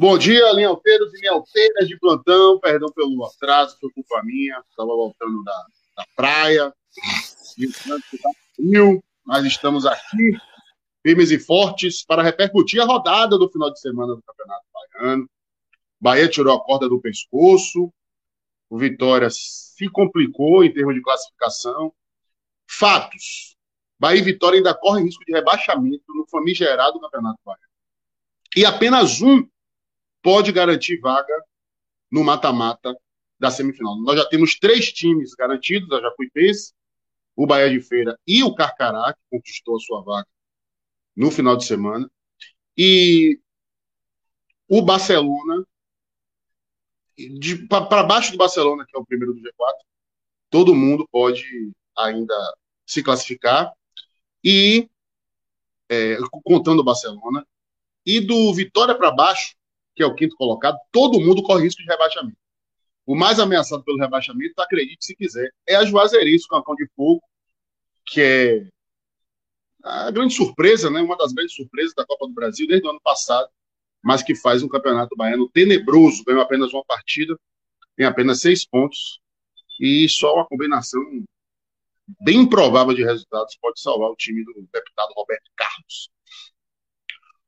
Bom dia, linhalteiros e linhalteiras de plantão. Perdão pelo atraso, foi culpa minha. Estava voltando da, da praia. Frio, mas estamos aqui, firmes e fortes, para repercutir a rodada do final de semana do Campeonato Baiano. Bahia tirou a corda do pescoço. O Vitória se complicou em termos de classificação. Fatos. Bahia e Vitória ainda correm risco de rebaixamento no famigerado Campeonato Baiano. E apenas um pode garantir vaga no mata-mata da semifinal. Nós já temos três times garantidos, a Jacuipense, o Bahia de Feira e o Carcará, que conquistou a sua vaga no final de semana. E o Barcelona, para baixo do Barcelona, que é o primeiro do G4, todo mundo pode ainda se classificar. E, é, contando o Barcelona, e do Vitória para baixo, que é o quinto colocado, todo mundo corre risco de rebaixamento. O mais ameaçado pelo rebaixamento, acredite se quiser, é a Juazeirense, o Campão de Fogo, que é a grande surpresa, né? uma das grandes surpresas da Copa do Brasil desde o ano passado, mas que faz um campeonato baiano tenebroso, ganhou apenas uma partida, tem apenas seis pontos, e só uma combinação bem improvável de resultados pode salvar o time do deputado Roberto Carlos.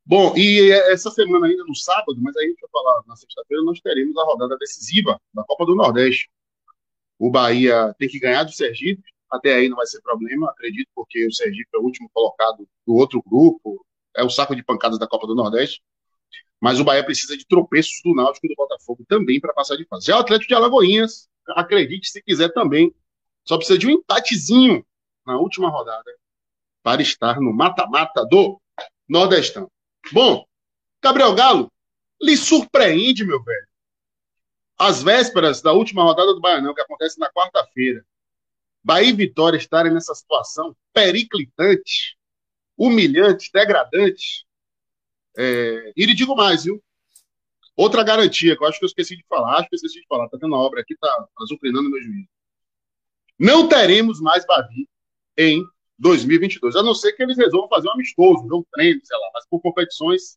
Bom, e essa semana ainda no sábado, mas aí a gente vai falar na sexta-feira, nós teremos a rodada decisiva da Copa do Nordeste. O Bahia tem que ganhar do Sergipe, até aí não vai ser problema, acredito, porque o Sergipe é o último colocado do outro grupo, é o saco de pancadas da Copa do Nordeste. Mas o Bahia precisa de tropeços do Náutico e do Botafogo também para passar de fase. Já o Atlético de Alagoinhas, acredite se quiser também, só precisa de um empatezinho na última rodada para estar no mata-mata do Nordestão. Bom, Gabriel Galo, lhe surpreende, meu velho. As vésperas da última rodada do Baianão, que acontece na quarta-feira, Bahia e Vitória estarem nessa situação periclitante, humilhante, degradante. É... E lhe digo mais, viu? Outra garantia, que eu acho que eu esqueci de falar, acho que eu esqueci de falar, tá tendo a obra aqui, tá azucrinando meu juízo. Não teremos mais Bavi em 2022, a não ser que eles resolvam fazer um amistoso, um treino, sei lá, mas por competições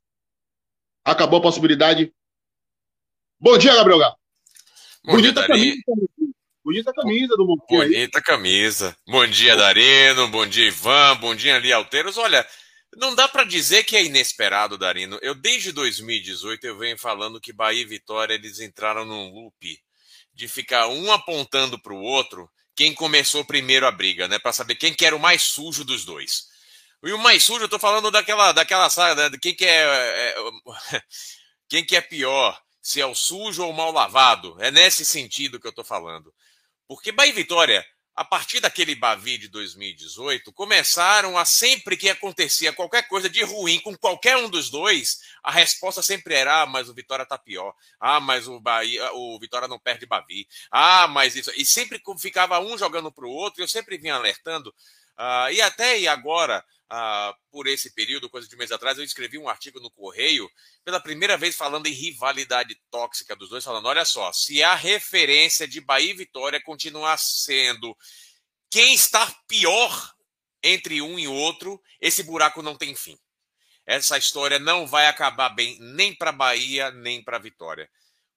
acabou a possibilidade. Bom dia, Gabriel Galo. Bonita camisa. Bonita camisa do Monteiro. Bonita camisa. Bom dia, Darino. Bom dia, Ivan. Bom dia, Ali Alteiros. Olha, não dá para dizer que é inesperado, Darino. Eu, desde 2018, eu venho falando que Bahia e Vitória eles entraram num loop de ficar um apontando para o outro quem começou primeiro a briga, né? Para saber quem que era o mais sujo dos dois. E o mais sujo, eu tô falando daquela, daquela saga, de quem que é, é, quem que é pior, se é o sujo ou o mal lavado. É nesse sentido que eu tô falando. Porque Bahia e Vitória a partir daquele Bavi de 2018, começaram a sempre que acontecia qualquer coisa de ruim com qualquer um dos dois, a resposta sempre era: ah, mas o Vitória tá pior. Ah, mas o Bahia, o Vitória não perde Bavi. Ah, mas isso. E sempre ficava um jogando para o outro, eu sempre vinha alertando. Uh, e até e agora, uh, por esse período, coisa de um mês atrás, eu escrevi um artigo no Correio, pela primeira vez falando em rivalidade tóxica dos dois, falando: olha só, se a referência de Bahia e Vitória continuar sendo quem está pior entre um e outro, esse buraco não tem fim. Essa história não vai acabar bem nem para Bahia, nem para Vitória.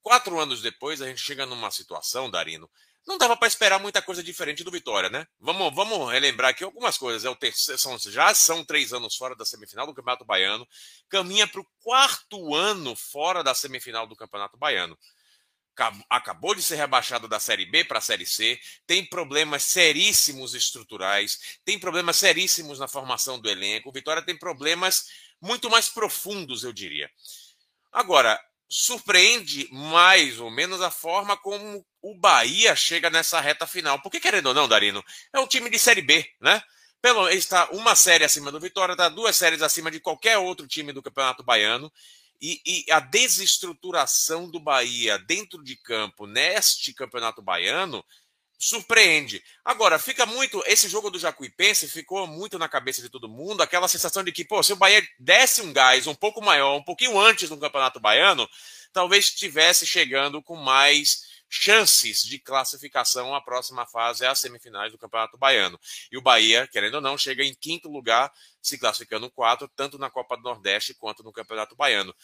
Quatro anos depois, a gente chega numa situação, Darino, não dava para esperar muita coisa diferente do Vitória, né? Vamos, vamos relembrar aqui algumas coisas. É o terceiro, são, já são três anos fora da semifinal do Campeonato Baiano, caminha para o quarto ano fora da semifinal do Campeonato Baiano. Acabou de ser rebaixado da Série B para a Série C, tem problemas seríssimos estruturais, tem problemas seríssimos na formação do elenco. O Vitória tem problemas muito mais profundos, eu diria. Agora, surpreende mais ou menos a forma como o Bahia chega nessa reta final. Porque, querendo ou não, Darino, é um time de Série B, né? Pelo, ele está uma série acima do Vitória, está duas séries acima de qualquer outro time do Campeonato Baiano. E, e, a desestruturação do Bahia dentro de campo neste Campeonato Baiano surpreende. Agora, fica muito. Esse jogo do Jacuipense ficou muito na cabeça de todo mundo, aquela sensação de que, pô, se o Bahia desse um gás um pouco maior, um pouquinho antes do Campeonato Baiano, talvez estivesse chegando com mais chances de classificação à próxima fase, às semifinais do Campeonato Baiano. E o Bahia, querendo ou não, chega em quinto lugar, se classificando quatro, tanto na Copa do Nordeste quanto no Campeonato Baiano.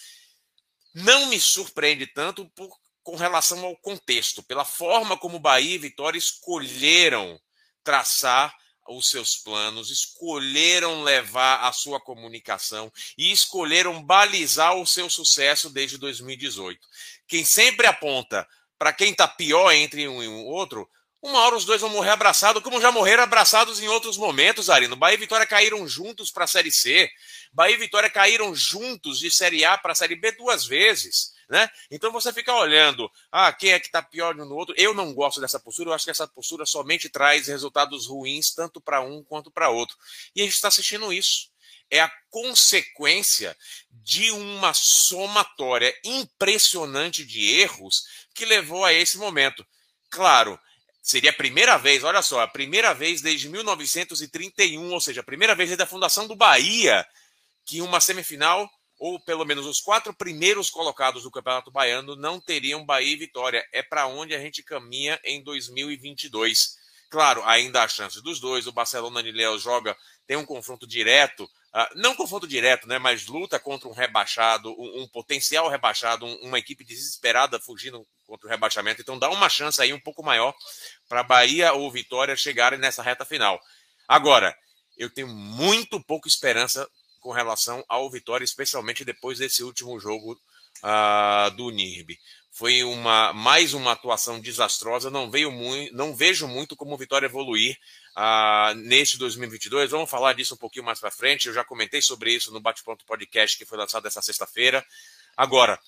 não me surpreende tanto por, com relação ao contexto, pela forma como Bahia e Vitória escolheram traçar os seus planos, escolheram levar a sua comunicação e escolheram balizar o seu sucesso desde 2018. Quem sempre aponta para quem está pior entre um e o outro, uma hora os dois vão morrer abraçados, como já morreram abraçados em outros momentos, Arino. Bahia e Vitória caíram juntos para a Série C. Bahia e Vitória caíram juntos de Série A para a Série B duas vezes. Né? Então você fica olhando, ah, quem é que está pior no outro? Eu não gosto dessa postura, eu acho que essa postura somente traz resultados ruins, tanto para um quanto para outro. E a gente está assistindo isso. É a consequência de uma somatória impressionante de erros que levou a esse momento. Claro, seria a primeira vez, olha só, a primeira vez desde 1931, ou seja, a primeira vez desde a fundação do Bahia, que uma semifinal ou pelo menos os quatro primeiros colocados do Campeonato Baiano não teriam Bahia e Vitória. É para onde a gente caminha em 2022. Claro, ainda há chance dos dois. O Barcelona Niléu joga, tem um confronto direto, uh, não confronto direto, né, mas luta contra um rebaixado, um, um potencial rebaixado, um, uma equipe desesperada fugindo contra o rebaixamento. Então dá uma chance aí um pouco maior para Bahia ou Vitória chegarem nessa reta final. Agora, eu tenho muito pouca esperança com relação ao Vitória, especialmente depois desse último jogo uh, do NIRB. Foi uma mais uma atuação desastrosa. Não veio muito, não vejo muito como o Vitória evoluir uh, neste 2022. Vamos falar disso um pouquinho mais para frente. Eu já comentei sobre isso no Bate Pronto Podcast que foi lançado essa sexta-feira. Agora,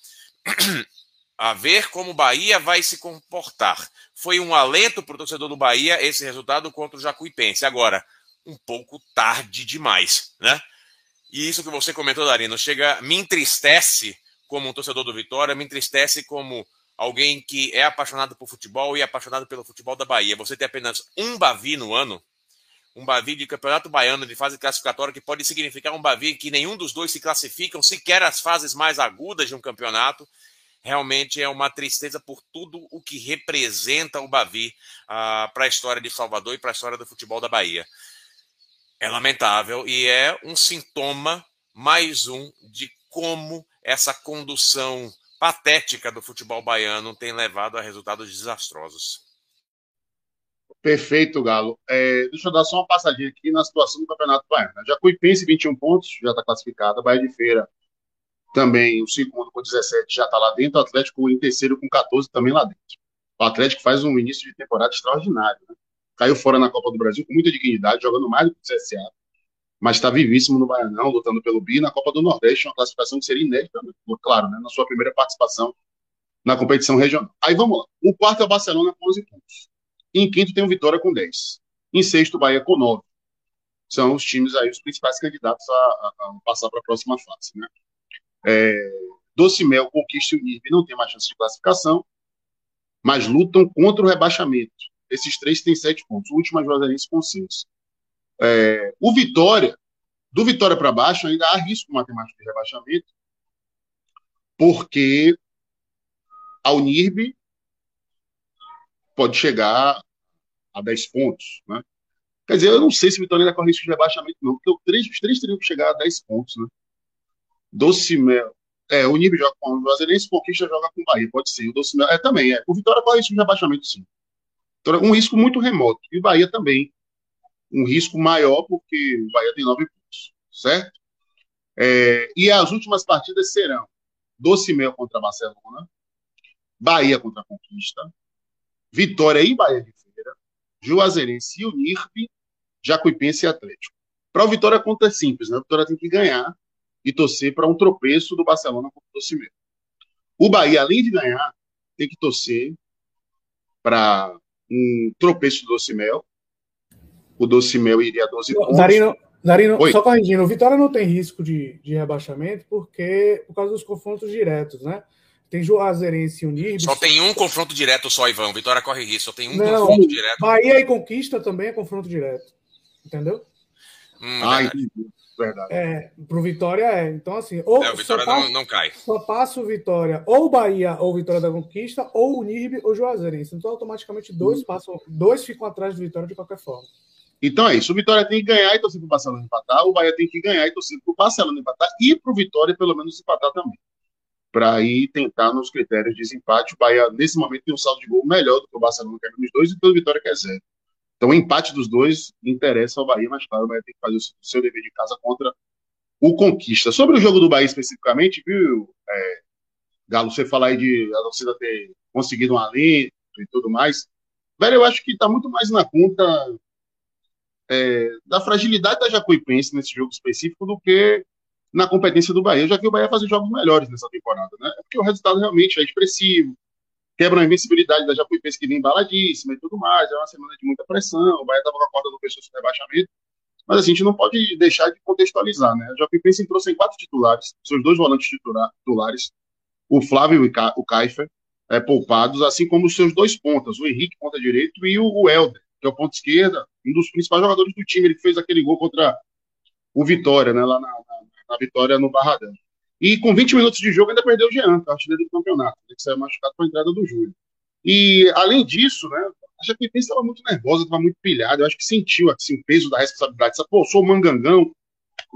a ver como o Bahia vai se comportar. Foi um alento para o torcedor do Bahia esse resultado contra o Jacuipense. Agora, um pouco tarde demais, né? E isso que você comentou, Darino, chega, me entristece como um torcedor do Vitória, me entristece como alguém que é apaixonado por futebol e apaixonado pelo futebol da Bahia. Você tem apenas um Bavi no ano, um Bavi de campeonato baiano de fase classificatória, que pode significar um Bavi que nenhum dos dois se classificam, sequer as fases mais agudas de um campeonato. Realmente é uma tristeza por tudo o que representa o Bavi ah, para a história de Salvador e para a história do futebol da Bahia é lamentável e é um sintoma, mais um, de como essa condução patética do futebol baiano tem levado a resultados desastrosos. Perfeito, Galo. É, deixa eu dar só uma passadinha aqui na situação do Campeonato Baiano. Jacuipense, 21 pontos, já está classificada. Bahia de Feira, também, o segundo com 17, já está lá dentro. O Atlético em terceiro com 14, também lá dentro. O Atlético faz um início de temporada extraordinário. Né? Caiu fora na Copa do Brasil com muita dignidade, jogando mais do que o CSA, mas está vivíssimo no Baianão, lutando pelo BI na Copa do Nordeste, uma classificação que seria inédita, né? claro, né? na sua primeira participação na competição regional. Aí vamos lá. O quarto é o Barcelona com 11 pontos. Em quinto tem o Vitória com 10. Em sexto, o Bahia com 9. São os times aí, os principais candidatos a, a, a passar para a próxima fase. Né? É, Mel, Conquista e não tem mais chance de classificação, mas lutam contra o rebaixamento. Esses três têm sete pontos. O último é Juazeirense com seis. É, o Vitória, do Vitória para baixo, ainda há risco matemático de rebaixamento, porque a Unirb pode chegar a 10 pontos. Né? Quer dizer, eu não sei se o Vitória ainda corre risco de rebaixamento, não, porque os três, os três teriam que chegar a 10 pontos. Né? Docimel. É, o Unirb joga com o Juazeirense, Conquista joga com o Bahia, pode ser. O Docimel. É, também, é. O Vitória corre risco de rebaixamento, sim. Então, um risco muito remoto. E o Bahia também. Um risco maior, porque o Bahia tem nove pontos, certo? É, e as últimas partidas serão Docimel contra Barcelona, Bahia contra Conquista, Vitória e Bahia de Feira, Juazeirense e Unirp, Jacuipense e Atlético. Para o Vitória a conta é simples, né? A Vitória tem que ganhar e torcer para um tropeço do Barcelona contra o Docimel. O Bahia, além de ganhar, tem que torcer para um tropeço do Docimel. O Docimel iria a 12 pontos. Darino, Darino só corrigindo, o Vitória não tem risco de, de rebaixamento porque por causa dos confrontos diretos, né? Tem Juazeirense e Unir. Só tem um confronto direto só, Ivan. Vitória corre risco, só tem um não, confronto direto. Bahia e Conquista também é confronto direto. Entendeu? Hum, ah, entendi. Verdade. É, pro Vitória é. Então, assim, ou é, o Vitória passa, não, não cai. Só passa o Vitória, ou Bahia, ou Vitória da Conquista, ou o NIRB ou Juazeirense. Então, automaticamente, dois hum. passam, dois ficam atrás do Vitória de qualquer forma. Então é isso. O Vitória tem que ganhar e torcer pro Barcelona empatar. O Bahia tem que ganhar e torcer pro Barcelona empatar. E pro Vitória, pelo menos, empatar também. para aí tentar nos critérios de desempate. O Bahia, nesse momento, tem um saldo de gol melhor do que o Barcelona, que é nos dois, e o Vitória, que é zero. Então, o empate dos dois interessa ao Bahia, mas claro, o Bahia tem que fazer o seu dever de casa contra o Conquista. Sobre o jogo do Bahia especificamente, viu, é, Galo, você falar aí de a torcida ter conseguido um alento e tudo mais, velho, eu acho que está muito mais na conta é, da fragilidade da Jacuipense nesse jogo específico do que na competência do Bahia. Já vi o Bahia fazer jogos melhores nessa temporada, né? É porque o resultado realmente é expressivo, quebra a invencibilidade da Jacuipense que vem embaladíssima e tudo mais. É uma semana de muita pressão. O Bahia estava com a corda do pescoço do rebaixamento. Mas assim, a gente não pode deixar de contextualizar, né? A Jacuipense entrou sem quatro titulares, seus dois volantes titulares, o Flávio e o Kaifer, é, poupados, assim como os seus dois pontas, o Henrique, ponta direito, e o, Helder, que é o ponto esquerda, um dos principais jogadores do time, ele fez aquele gol contra o Vitória, né, lá na, na, na Vitória no Barradão. E com 20 minutos de jogo ainda perdeu o Jean, que é o artilheiro do campeonato, que saiu machucado com a entrada do Júlio. E, além disso, né, a Jacuipense estava muito nervosa, estava muito pilhada, eu acho que sentiu assim, o peso da responsabilidade. Sabe, pô, sou o mangangão.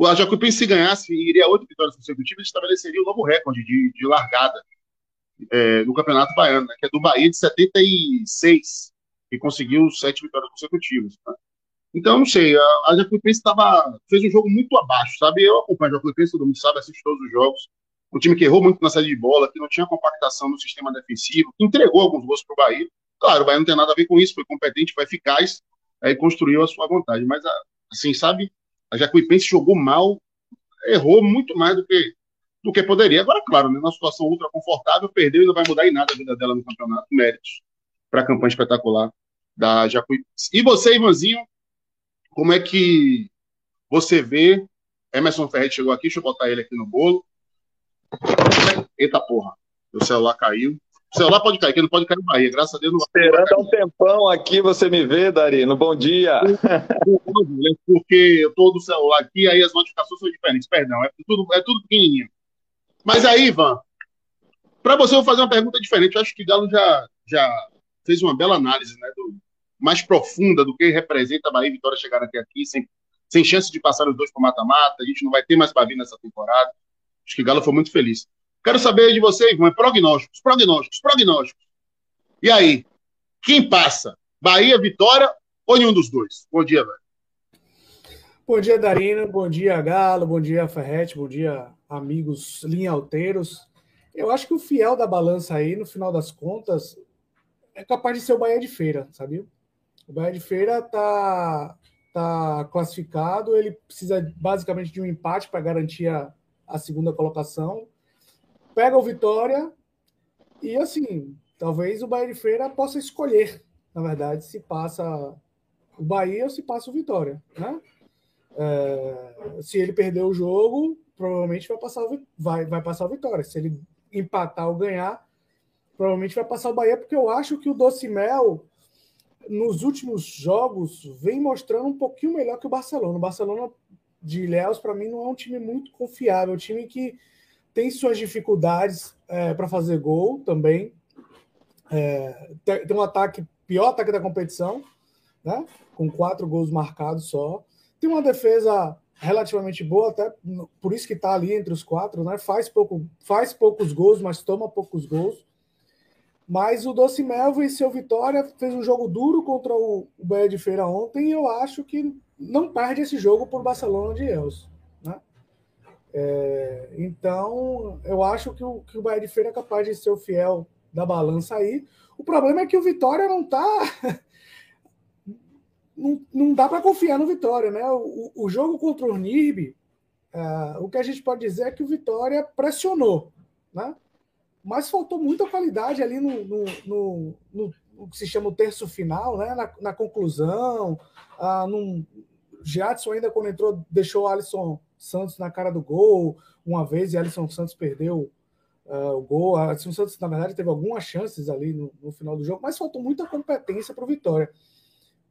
A Jacuipense, se ganhasse, iria oito vitórias consecutivas, estabeleceria o um novo recorde de, de largada é, no Campeonato Baiano, né, que é do Bahia de 76, que conseguiu sete vitórias consecutivas. Né? Então, não sei, a, a Jacuipense tava, fez um jogo muito abaixo, sabe? Eu acompanho a Jacuipense, todo mundo sabe, assisto todos os jogos. Um time que errou muito na saída de bola, que não tinha compactação no sistema defensivo, que entregou alguns gols para o Bahia. Claro, o Bahia não tem nada a ver com isso, foi competente, foi eficaz, aí construiu a sua vontade. Mas, assim, sabe, a Jacuipense jogou mal, errou muito mais do que, do que poderia. Agora, claro, né, numa situação ultra confortável, perdeu e não vai mudar em nada a vida dela no campeonato. Méritos para a campanha espetacular da Jacuipense. E você, Ivanzinho, como é que você vê? Emerson Ferretti chegou aqui, deixa eu botar ele aqui no bolo. Eita porra, o celular caiu. O celular pode cair, que não pode cair no Bahia, graças a Deus. Não Esperando há um tempão aqui você me vê, Darino. Bom dia. Porque eu tô do celular aqui, aí as notificações são diferentes. Perdão, é tudo, é tudo pequenininho. Mas aí, Ivan, para você eu vou fazer uma pergunta diferente. Eu acho que Galo já, já fez uma bela análise né, do, mais profunda do que representa a Bahia e Vitória chegar até aqui, sem, sem chance de passar os dois para mata-mata. A gente não vai ter mais Bavi nessa temporada. Acho que Galo foi muito feliz. Quero saber de você, Ivan, é prognósticos, prognósticos, prognósticos. E aí, quem passa? Bahia, Vitória ou nenhum dos dois? Bom dia, velho. Bom dia, Darina. Bom dia, Galo. Bom dia, Ferrete. Bom dia, amigos linhalteiros. Eu acho que o fiel da balança aí, no final das contas, é capaz de ser o Bahia de Feira, sabia? O Bahia de Feira está tá classificado, ele precisa basicamente de um empate para garantir a, a segunda colocação. Pega o Vitória e, assim, talvez o Bahia de Feira possa escolher, na verdade, se passa o Bahia ou se passa o Vitória, né? É, se ele perder o jogo, provavelmente vai passar, o, vai, vai passar o Vitória. Se ele empatar ou ganhar, provavelmente vai passar o Bahia, porque eu acho que o Doce Mel nos últimos jogos, vem mostrando um pouquinho melhor que o Barcelona. O Barcelona de Léus, para mim, não é um time muito confiável. É um time que tem suas dificuldades é, para fazer gol também. É, tem um ataque, pior ataque da competição, né? com quatro gols marcados só. Tem uma defesa relativamente boa, até por isso que está ali entre os quatro, né? Faz, pouco, faz poucos gols, mas toma poucos gols. Mas o Doce Mel venceu Vitória, fez um jogo duro contra o Bahia de Feira ontem e eu acho que não perde esse jogo por Barcelona de Els. Né? É, então, eu acho que o, que o Bahia de Feira é capaz de ser o fiel da balança aí. O problema é que o Vitória não está. não, não dá para confiar no Vitória, né? O, o jogo contra o NIRB, uh, o que a gente pode dizer é que o Vitória pressionou, né? Mas faltou muita qualidade ali no, no, no, no, no que se chama o terço final, né? na, na conclusão. Ah, num, Jadson ainda quando entrou deixou o Alisson Santos na cara do gol uma vez e Alisson Santos perdeu uh, o gol. Alisson Santos, na verdade, teve algumas chances ali no, no final do jogo, mas faltou muita competência para o Vitória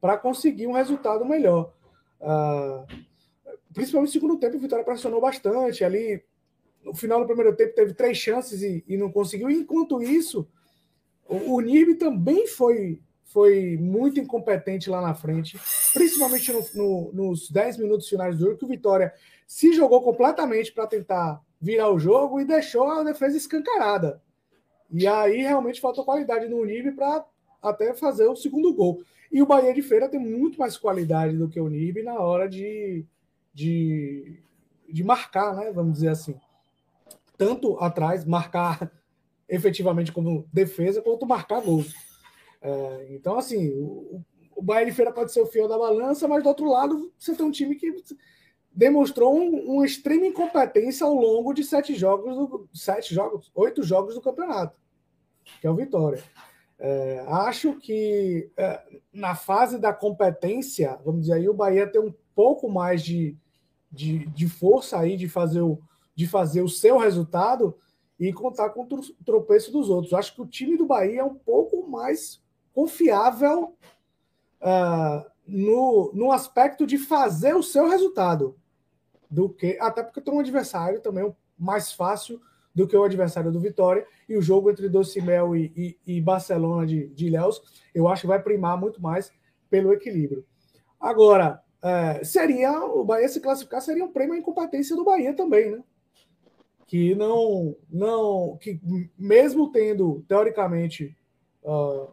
para conseguir um resultado melhor. Uh, principalmente no segundo tempo, o Vitória pressionou bastante ali no final do primeiro tempo teve três chances e, e não conseguiu. Enquanto isso, o, o Nirby também foi, foi muito incompetente lá na frente, principalmente no, no, nos 10 minutos finais do jogo, que o Vitória se jogou completamente para tentar virar o jogo e deixou a defesa escancarada. E aí realmente faltou qualidade no Unibe para até fazer o segundo gol. E o Bahia de Feira tem muito mais qualidade do que o Unibe na hora de, de, de marcar, né? Vamos dizer assim. Tanto atrás, marcar efetivamente como defesa, quanto marcar gols. É, então, assim, o, o Bahia de Feira pode ser o fiel da balança, mas do outro lado, você tem um time que demonstrou um, uma extrema incompetência ao longo de sete jogos, do, sete jogos, oito jogos do campeonato, que é o Vitória. É, acho que é, na fase da competência, vamos dizer aí, o Bahia tem um pouco mais de, de, de, força aí de fazer, o, de fazer o seu resultado e contar com o tropeço dos outros. Acho que o time do Bahia é um pouco mais confiável uh, no, no aspecto de fazer o seu resultado do que. Até porque tem um adversário também mais fácil do que o adversário do Vitória. E o jogo entre Docimel e, e, e Barcelona de, de Ilhéus, eu acho que vai primar muito mais pelo equilíbrio. Agora, é, seria o Bahia se classificar seria um prêmio à incompetência do Bahia também, né? Que não, não, que mesmo tendo teoricamente uh,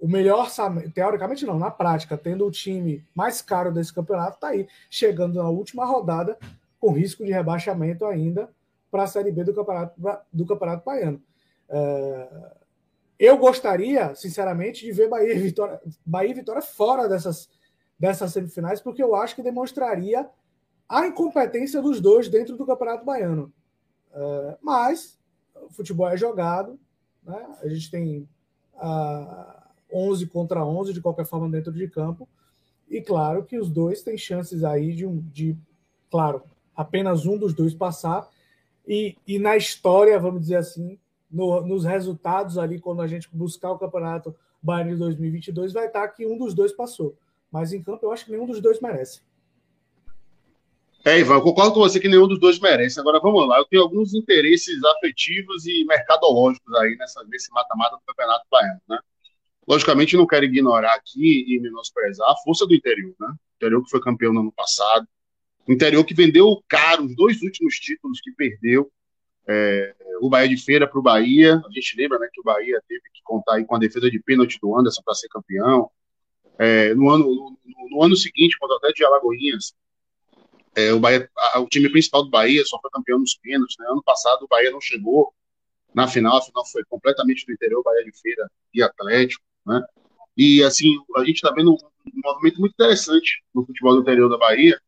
o melhor teoricamente não, na prática, tendo o time mais caro desse campeonato, está aí, chegando na última rodada, com risco de rebaixamento ainda para a Série B do Campeonato, do campeonato Baiano. É, eu gostaria, sinceramente, de ver Bahia e Vitória, Bahia e Vitória fora dessas, dessas semifinais, porque eu acho que demonstraria a incompetência dos dois dentro do Campeonato Baiano. É, mas o futebol é jogado, né? a gente tem. Uh, 11 contra 11, de qualquer forma, dentro de campo. E claro que os dois têm chances aí de, um, de claro, apenas um dos dois passar. E, e na história, vamos dizer assim, no, nos resultados ali, quando a gente buscar o campeonato Bayern de 2022, vai estar que um dos dois passou. Mas em campo, eu acho que nenhum dos dois merece. É, Ivan, eu concordo com você que nenhum dos dois merece. Agora vamos lá, eu tenho alguns interesses afetivos e mercadológicos aí nessa, nesse mata-mata do Campeonato Baiano, né? Logicamente, não quero ignorar aqui e menosprezar a força do interior, né? O interior que foi campeão no ano passado, o interior que vendeu caro os dois últimos títulos que perdeu, é, o Bahia de Feira para o Bahia. A gente lembra né, que o Bahia teve que contar aí com a defesa de pênalti do Anderson para ser campeão. É, no, ano, no, no, ano seguinte, contra o Atlético de Alagoinhas, é, o, Bahia, a, o time principal do Bahia só foi campeão nos pênaltis. Né? Ano passado o Bahia não chegou na final, a final foi completamente do interior, Bahia de Feira e Atlético. Né? E assim, a gente está vendo um movimento muito interessante no futebol do interior da Bahia,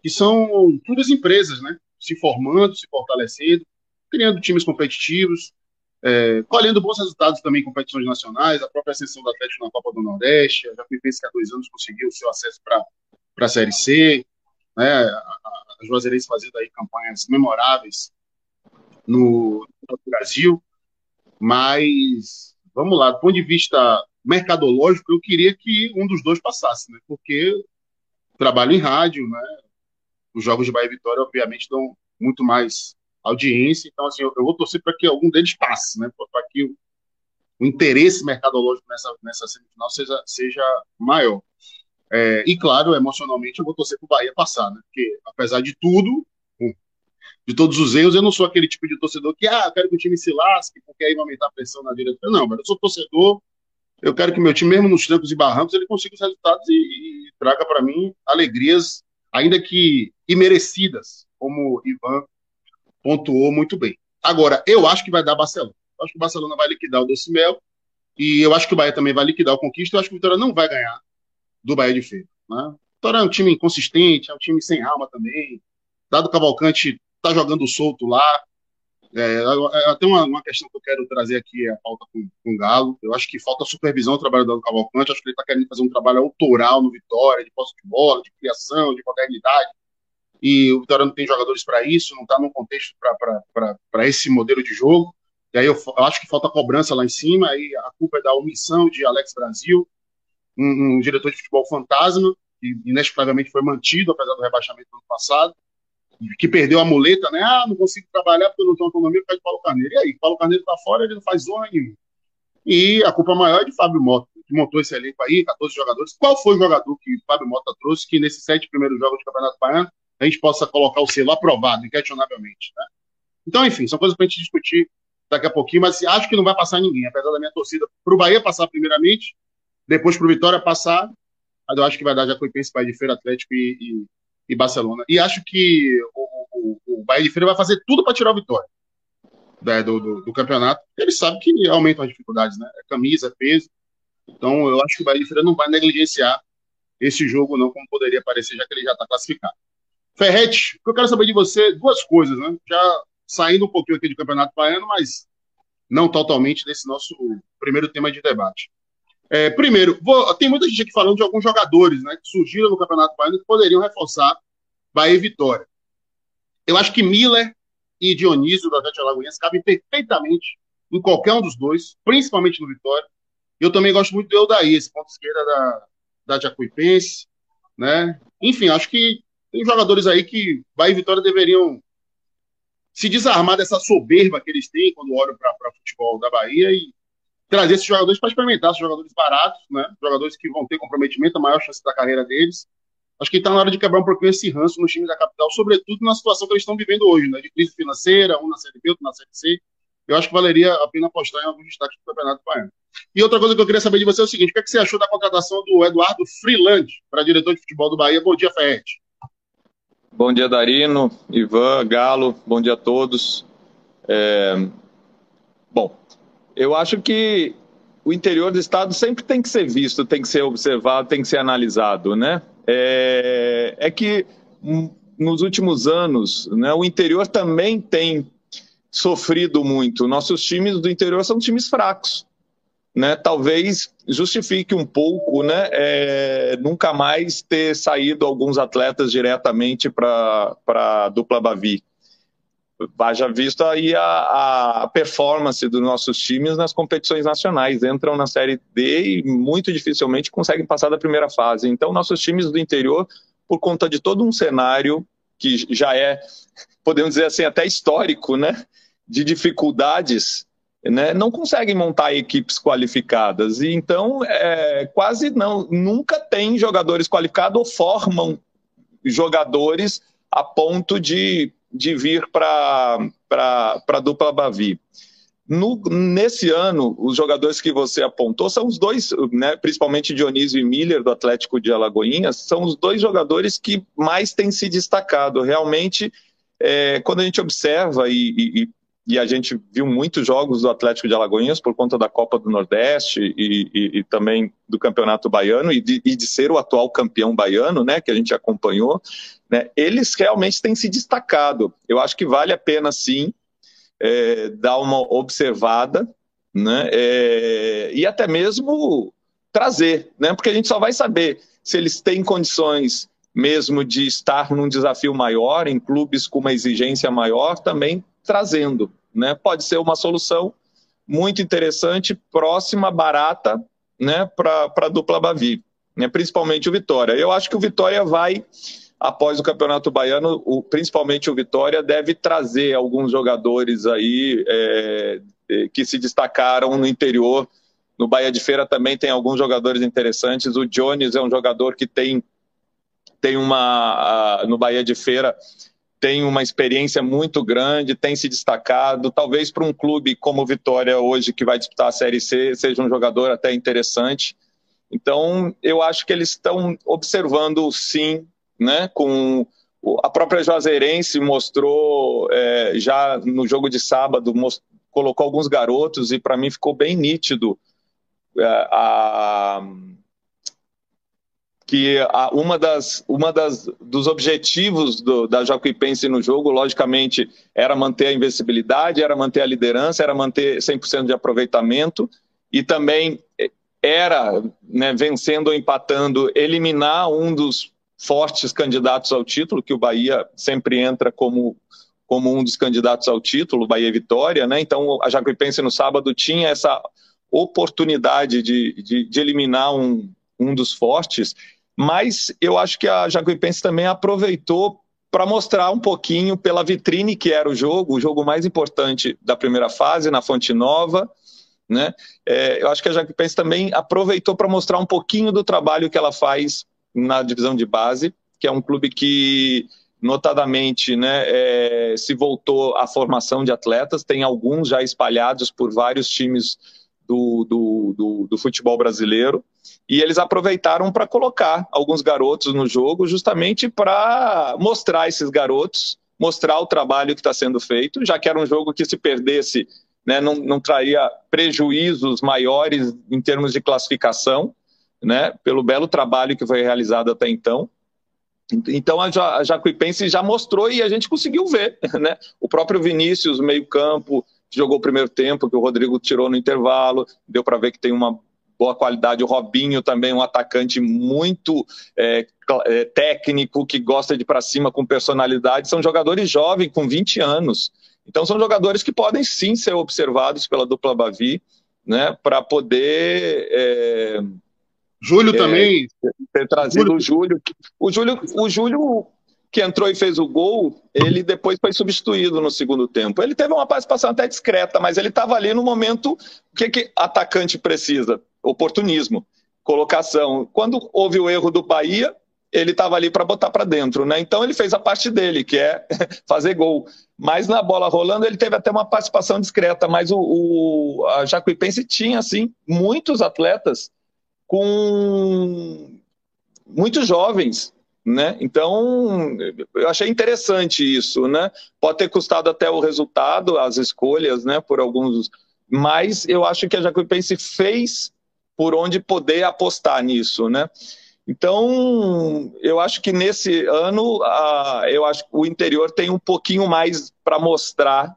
que são todas empresas, né? Se formando, se fortalecendo, criando times competitivos, é, colhendo bons resultados também em competições nacionais, a própria ascensão do Atlético na Copa do Nordeste, a Jacuipense que há dois anos conseguiu o seu acesso para a Série C, né, a, a Juazeirense fazendo aí campanhas memoráveis no, no Brasil, mas vamos lá, do ponto de vista mercadológico, eu queria que um dos dois passasse, né? Porque trabalho em rádio, né? Os jogos de Bahia e Vitória, obviamente, dão muito mais audiência, então, assim, eu, eu vou torcer para que algum deles passe, né? Para que o, o, interesse mercadológico nessa, nessa semifinal seja, seja maior. É, e, claro, emocionalmente, eu vou torcer para o Bahia passar, né? Porque, apesar de tudo, de todos os erros, eu não sou aquele tipo de torcedor que, ah, quero que o time se lasque, porque aí vai aumentar a pressão na direção. Não, mas eu sou torcedor eu quero que meu time, mesmo nos trancos e barrancos, ele consiga os resultados e, e traga para mim alegrias, ainda que imerecidas, como o Ivan pontuou muito bem. Agora, eu acho que vai dar Barcelona. Eu acho que o Barcelona vai liquidar o Docimel e eu acho que o Bahia também vai liquidar o Conquista. Eu acho que o Vitória não vai ganhar do Bahia de Feira. Né? Vitória é um time inconsistente, é um time sem alma também. Dado Cavalcante está jogando solto lá, é, até uma, uma, questão que eu quero trazer aqui é a falta com, com o Galo. Eu acho que falta supervisão do trabalho do Cavalcante. Acho que ele está querendo fazer um trabalho autoral no Vitória, de posse de bola, de criação, de modernidade. E o Vitória não tem jogadores para isso, não está num contexto para esse modelo de jogo. E aí eu, eu, acho que falta cobrança lá em cima. Aí a culpa é da omissão de Alex Brasil, um, um diretor de futebol fantasma, que inexplicavelmente foi mantido, apesar do rebaixamento do ano passado que perdeu a muleta, né? Ah, não consigo trabalhar porque eu não tenho autonomia por causa de Paulo Carneiro. E aí, Paulo Carneiro está fora, ele não faz zorra nenhuma. E a culpa maior é de Fábio Mota, que montou esse elenco aí, 14 jogadores. Qual foi o jogador que Fábio Mota trouxe que nesses sete primeiros jogos do Campeonato Baiano a gente possa colocar o selo aprovado, inquestionavelmente, né? Então, enfim, são coisas para a gente discutir daqui a pouquinho, mas acho que não vai passar ninguém, apesar da minha torcida para o Bahia passar primeiramente, depois para o Vitória passar, mas eu acho que vai dar Jacuipense, Bahia de Feira, Atlético e, e, e, Barcelona. E acho que o, o, o Bahia de Feira vai fazer tudo para tirar o Vitória né, do, do, do, campeonato. Ele sabe que aumentam as dificuldades, né? É camisa, é peso. Então eu acho que o Bahia de Feira não vai negligenciar esse jogo, não, como poderia parecer, já que ele já está classificado. Ferrete, eu quero saber de você, duas coisas, né? Já saindo um pouquinho aqui do Campeonato Baiano, mas não totalmente desse nosso primeiro tema de debate. É, primeiro, vou, tem muita gente aqui falando de alguns jogadores né, que surgiram no Campeonato Baiano que poderiam reforçar Bahia e Vitória. Eu acho que Miller e Dionísio do Atlético Alagoinhas cabem perfeitamente em qualquer um dos dois, principalmente no Vitória. Eu também gosto muito do Eldaí, esse ponto esquerda da, da Jacuipense, né? Enfim, acho que tem jogadores aí que Bahia e Vitória deveriam se desarmar dessa soberba que eles têm quando olham para o futebol da Bahia e trazer esses jogadores para experimentar, esses jogadores baratos, né? Jogadores que vão ter comprometimento, a maior chance da carreira deles. Acho que está na hora de quebrar um pouquinho esse ranço nos times da capital, sobretudo na situação que eles estão vivendo hoje, né? De crise financeira, um na Série B, outro na Série C. Eu acho que valeria a pena apostar em alguns destaques do Campeonato Baiano. E outra coisa que eu queria saber de você é o seguinte: o que, é que você achou da contratação do Eduardo Freeland para diretor de futebol do Bahia? Bom dia, Ferret. Bom dia, Darino, Ivan, Galo, bom dia a todos. É... Bom, eu acho que o interior do estado sempre tem que ser visto, tem que ser observado, tem que ser analisado, né? É, é que nos últimos anos, né, o interior também tem sofrido muito. Nossos times do interior são times fracos, né? Talvez justifique um pouco, né? É, nunca mais ter saído alguns atletas diretamente para a dupla Bavi haja visto aí a, a, performance dos nossos times nas competições nacionais. Entram na Série D e muito dificilmente conseguem passar da primeira fase. Então, nossos times do interior, por conta de todo um cenário que já é, podemos dizer assim, até histórico, né, de dificuldades, né, não conseguem montar equipes qualificadas. E então, é, quase não, nunca tem jogadores qualificados ou formam jogadores a ponto de de vir para a dupla Bavi. No, nesse ano, os jogadores que você apontou são os dois, né, principalmente Dionísio e Miller, do Atlético de Alagoinhas, são os dois jogadores que mais têm se destacado. Realmente, é, quando a gente observa, e, e, e, a gente viu muitos jogos do Atlético de Alagoinhas por conta da Copa do Nordeste e, e também do Campeonato Baiano, e de, de, ser o atual campeão baiano, né, que a gente acompanhou, né, eles realmente têm se destacado. Eu acho que vale a pena, sim, é, dar uma observada né, é, e até mesmo trazer, né, porque a gente só vai saber se eles têm condições mesmo de estar num desafio maior, em clubes com uma exigência maior, também trazendo. Né? Pode ser uma solução muito interessante, próxima, barata, né, para a dupla Bavi, né, principalmente o Vitória. Eu acho que o Vitória vai após o Campeonato Baiano, o, principalmente o Vitória, deve trazer alguns jogadores aí é, é, que se destacaram no interior. No Bahia de Feira também tem alguns jogadores interessantes. O Jones é um jogador que tem, tem uma. no Bahia de Feira tem uma experiência muito grande, tem se destacado. Talvez para um clube como Vitória hoje, que vai disputar a Série C, seja um jogador até interessante. Então, eu acho que eles estão observando, sim, né? Com a própria Juazeirense mostrou é, já no jogo de sábado, colocou alguns garotos e para mim ficou bem nítido é, a, que uma das uma das dos objetivos do, da Jacuipense no jogo, logicamente, era manter a invencibilidade, era manter a liderança, era manter 100% de aproveitamento e também era, né, vencendo ou empatando, eliminar um dos fortes candidatos ao título, que o Bahia sempre entra como, como um dos candidatos ao título, Bahia Vitória, né? Então a Jacuipense no sábado tinha essa oportunidade de, de, de eliminar um, um dos fortes, mas eu acho que a Jacuipense também aproveitou para mostrar um pouquinho pela vitrine que era o jogo, o jogo mais importante da primeira fase, na Fonte Nova, né? É, eu acho que a Jacuipense também aproveitou para mostrar um pouquinho do trabalho que ela faz na divisão de base, que é um clube que notadamente, né, é, se voltou à formação de atletas, tem alguns já espalhados por vários times do, do, do, do futebol brasileiro, e eles aproveitaram para colocar alguns garotos no jogo, justamente para mostrar esses garotos, mostrar o trabalho que está sendo feito, já que era um jogo que se perdesse, né, não, não traria prejuízos maiores em termos de classificação, né, pelo belo trabalho que foi realizado até então. Então a Jacuipense já mostrou e a gente conseguiu ver, né? O próprio Vinícius, meio-campo, jogou o primeiro tempo, que o Rodrigo tirou no intervalo, deu para ver que tem uma boa qualidade. O Robinho também, um atacante muito é, é, técnico, que gosta de ir para cima com personalidade. São jogadores jovens, com 20 anos. Então, são jogadores que podem sim ser observados pela dupla Bavi, né, para poder é, Júlio é, também. Ter trazido Júlio. o Júlio. O Júlio, o Júlio que entrou e fez o gol, ele depois foi substituído no segundo tempo. Ele teve uma participação até discreta, mas ele estava ali no momento. O que, que atacante precisa? Oportunismo, colocação. Quando houve o erro do Bahia, ele estava ali para botar para dentro, né? Então ele fez a parte dele, que é fazer gol. Mas na bola rolando ele teve até uma participação discreta. Mas o, o a Jacuipense tinha assim muitos atletas com muitos jovens, né? Então, eu achei interessante isso, né? Pode ter custado até o resultado, as escolhas, né, por alguns, mas eu acho que a Jacuipense fez por onde poder apostar nisso, né? Então, eu acho que nesse ano, a, eu acho que o interior tem um pouquinho mais para mostrar,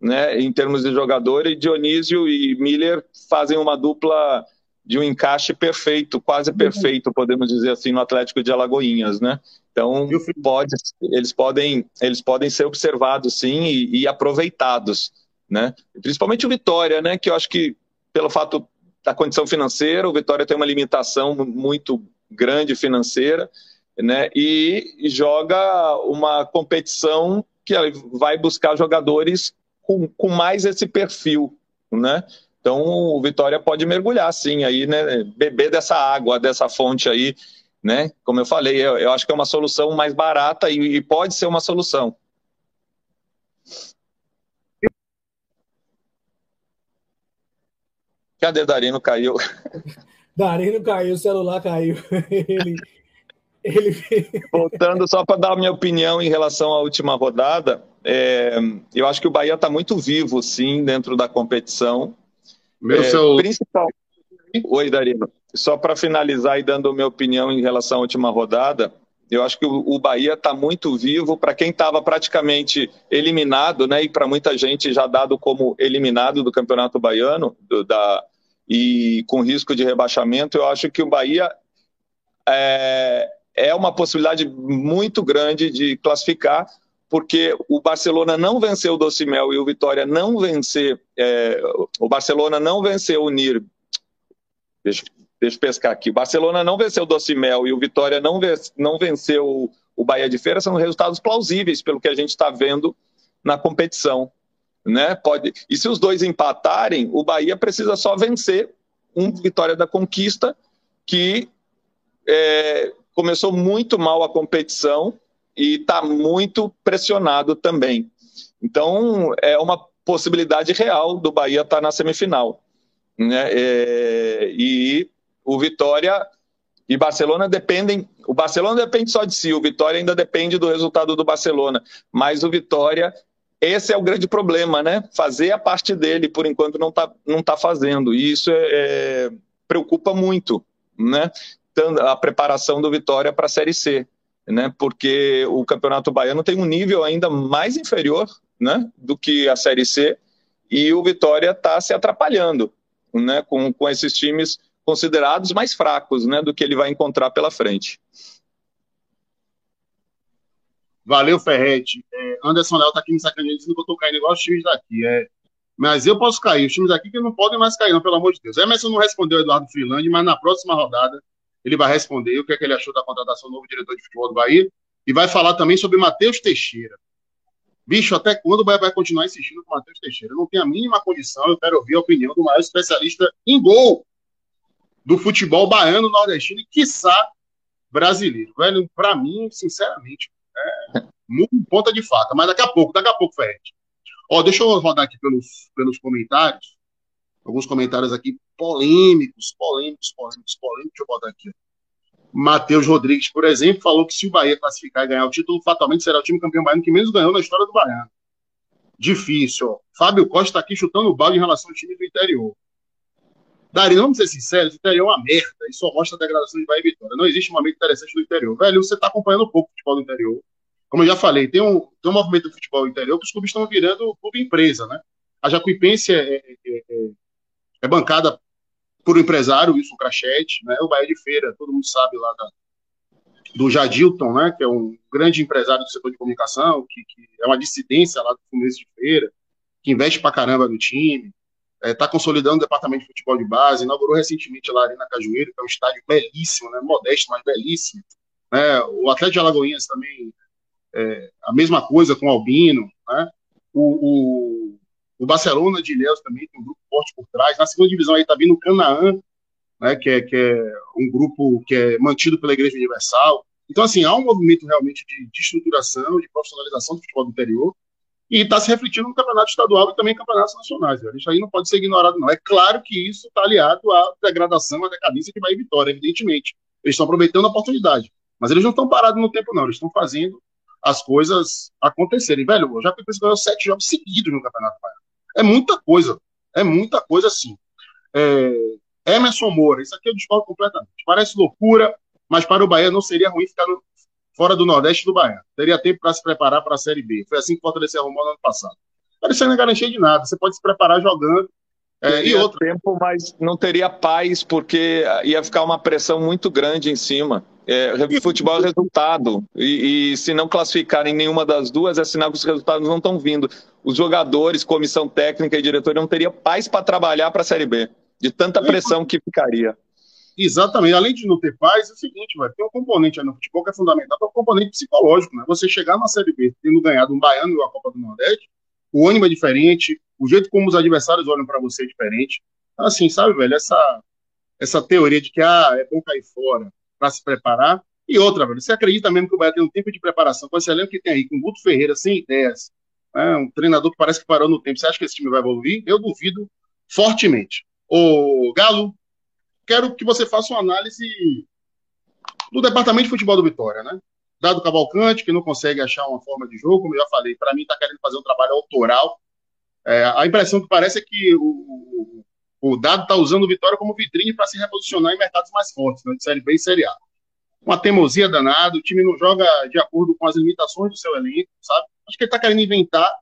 né, em termos de jogador, e Dionísio e Miller fazem uma dupla de um encaixe perfeito, quase perfeito, podemos dizer assim, no Atlético de Alagoinhas, né? Então, pode, eles, podem, eles podem ser observados, sim, e, e, aproveitados, né? Principalmente o Vitória, né? Que eu acho que, pelo fato da condição financeira, o Vitória tem uma limitação muito grande financeira, né? E, joga uma competição que vai buscar jogadores com, com mais esse perfil, né? Então o Vitória pode mergulhar, sim, aí, né? Beber dessa água, dessa fonte aí, né? Como eu falei, eu, eu acho que é uma solução mais barata e, e pode ser uma solução. Cadê Darino? Caiu. Darino caiu, o celular caiu. ele, ele... Voltando só para dar a minha opinião em relação à última rodada, é, eu acho que o Bahia está muito vivo, sim, dentro da competição. Meu é, seu... principal... Oi, Darino. Só para finalizar e dando minha opinião em relação à última rodada, eu acho que o, Bahia está muito vivo para quem estava praticamente eliminado, né? E para muita gente já dado como eliminado do Campeonato Baiano, do, da, e com risco de rebaixamento. Eu acho que o Bahia é, é uma possibilidade muito grande de classificar, porque o Barcelona não venceu o Docimel e o Vitória não vencer, é, o Barcelona não venceu o NIR, deixa, deixa eu pescar aqui, o Barcelona não venceu o Docimel e o Vitória não, vence, não venceu o Bahia de Feira, são resultados plausíveis pelo que a gente está vendo na competição. Né? Pode... E se os dois empatarem, o Bahia precisa só vencer um Vitória da Conquista, que é, começou muito mal a competição, e está muito pressionado também. Então, é uma possibilidade real do Bahia estar tá na semifinal. Né? É, e o Vitória e Barcelona dependem. O Barcelona depende só de si, o Vitória ainda depende do resultado do Barcelona. Mas o Vitória, esse é o grande problema, né? Fazer a parte dele, por enquanto, não está não tá fazendo. E isso é, é, preocupa muito, né? A preparação do Vitória para a Série C né? Porque o Campeonato Baiano tem um nível ainda mais inferior, né? Do que a Série C e o Vitória está se atrapalhando, né? Com, com esses times considerados mais fracos, né? Do que ele vai encontrar pela frente. Valeu, Ferrete. É, Anderson Léo tá aqui me sacaneando dizendo que eu tô caindo igual os times daqui. É, mas eu posso cair. Os times daqui que não podem mais cair, não, pelo amor de Deus. Emerson não respondeu Eduardo Freeland, mas na próxima rodada ele vai responder o que, é que ele achou da contratação do novo diretor de futebol do Bahia e vai falar também sobre Matheus Teixeira. Bicho, até quando o Bahia vai continuar insistindo com o Matheus Teixeira? Eu não tenho a mínima condição, eu quero ouvir a opinião do maior especialista em gol do futebol baiano, nordestino e, quiçá, brasileiro. Velho, para mim, sinceramente, é... ponta de faca. Mas daqui a pouco, daqui a pouco, Ferret. Ó, deixa eu rodar aqui pelos, pelos comentários. Alguns comentários aqui polêmicos, polêmicos, polêmicos, polêmicos. Deixa eu botar aqui. Matheus Rodrigues, por exemplo, falou que se o Bahia classificar e ganhar o título, fatalmente será o time campeão baiano que menos ganhou na história do Bahia. Difícil. Ó. Fábio Costa está aqui chutando o balde em relação ao time do interior. Dari, vamos ser sinceros, o interior é uma merda e só mostra a degradação de Bahia e Vitória. Não existe um momento interessante do interior. Velho, você está acompanhando um pouco o futebol do interior. Como eu já falei, tem um, tem um movimento do futebol interior que os clubes estão virando clube empresa, né? A Jacuipense é, é, é, é bancada por um empresário, Wilson Crachete, né? O Bahia de Feira, todo mundo sabe lá da, do Jadilton, né? Que é um grande empresário do setor de comunicação, que, que é uma dissidência lá do Fluminense de Feira, que investe pra caramba no time está é, consolidando o departamento de futebol de base, inaugurou recentemente lá na Cajueiro, que é um estádio belíssimo, né, modesto, mas belíssimo. É, o Atlético de Alagoinhas também, é, a mesma coisa com o Albino. Né, o, o, o, Barcelona de Ilhéus também tem um grupo forte por trás. Na segunda divisão aí está vindo o Canaã, né, que, é, que é um grupo que é mantido pela Igreja Universal. Então, assim, há um movimento realmente de, de estruturação, de profissionalização do futebol do interior, e está se refletindo no campeonato estadual e também campeonatos nacionais. Velho. Isso aí não pode ser ignorado, não. É claro que isso está aliado à degradação, à decadência que vai em Vitória, evidentemente. Eles estão aproveitando a oportunidade. Mas eles não estão parados no tempo, não. Eles estão fazendo as coisas acontecerem. Velho, já que ganhou sete jogos seguidos no Campeonato Baiano. É muita coisa. É muita coisa, sim. É... Emerson Moura, isso aqui eu discordo completamente. Parece loucura, mas para o Bahia não seria ruim ficar no, fora do Nordeste do Bahia. Teria tempo para se preparar para a Série B. Foi assim que o Fortaleza arrumou no ano passado. Mas isso não é garantia de nada. Você pode se preparar jogando. É, e outro tempo, mas não teria paz, porque ia ficar uma pressão muito grande em cima. É, futebol é resultado. E, e, se não classificarem nenhuma das duas, é sinal que os resultados não estão vindo. Os jogadores, comissão técnica e diretoria não teria paz para trabalhar para a Série B, de tanta pressão que ficaria. Exatamente. Além de não ter paz, é o seguinte, vai tem um componente aí no futebol que é fundamental, que é o um componente psicológico, né? Você chegar na Série B tendo ganhado um Baiano e a Copa do Nordeste, o ânimo é diferente, o jeito como os adversários olham para você é diferente. Então, assim, sabe, velho, essa, essa teoria de que ah, é bom cair fora para se preparar. E outra, velho, você acredita mesmo que o Bahia tem um tempo de preparação com esse elenco que tem aí, com o Guto Ferreira sem ideias, né? um treinador que parece que parou no tempo. Você acha que esse time vai evoluir? Eu duvido fortemente. O Galo, quero que você faça uma análise do departamento de futebol do Vitória, né? Dado Cavalcante, que não consegue achar uma forma de jogo, como eu já falei, para mim está querendo fazer um trabalho autoral. É, a impressão que parece é que o, o, o Dado está usando o Vitória como vitrine para se reposicionar em mercados mais fortes, né, de Série B e Série A. Uma teimosia danada, o time não joga de acordo com as limitações do seu elenco, sabe? Acho que ele está querendo inventar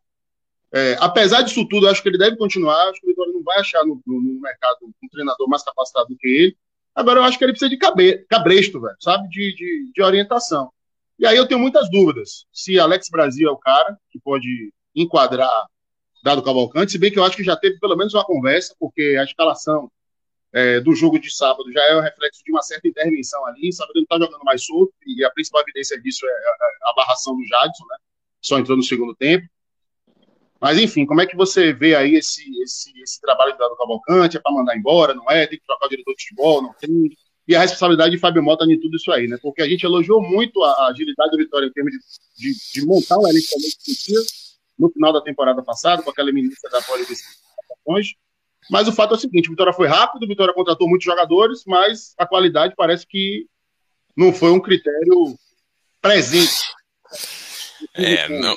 é, apesar disso tudo, acho que ele deve continuar. Acho que o Vitória não vai achar no, no, no, mercado um treinador mais capacitado do que ele. Agora, eu acho que ele precisa de cabe, cabresto, velho, sabe? De, de, de, orientação. E aí eu tenho muitas dúvidas. Se Alex Brasil é o cara que pode enquadrar Dado Cavalcante, se bem que eu acho que já teve pelo menos uma conversa, porque a escalação é, do jogo de sábado já é o reflexo de uma certa intervenção ali. Sábado ele está jogando mais solto, e a principal evidência disso é a, a barração do Jadson, né? Só entrou no segundo tempo. Mas, enfim, como é que você vê aí esse, esse, esse trabalho do Cavalcante? É para mandar embora, não é? Tem que trocar o diretor de futebol, não tem? E a responsabilidade de Fábio Mota em tudo isso aí, né? Porque a gente elogiou muito a agilidade do Vitória em termos de, de, de montar um elenco que no final da temporada passada, com aquela ministra da Polição. Mas o fato é o seguinte: o Vitória foi rápido, o Vitória contratou muitos jogadores, mas a qualidade parece que não foi um critério presente. É, não,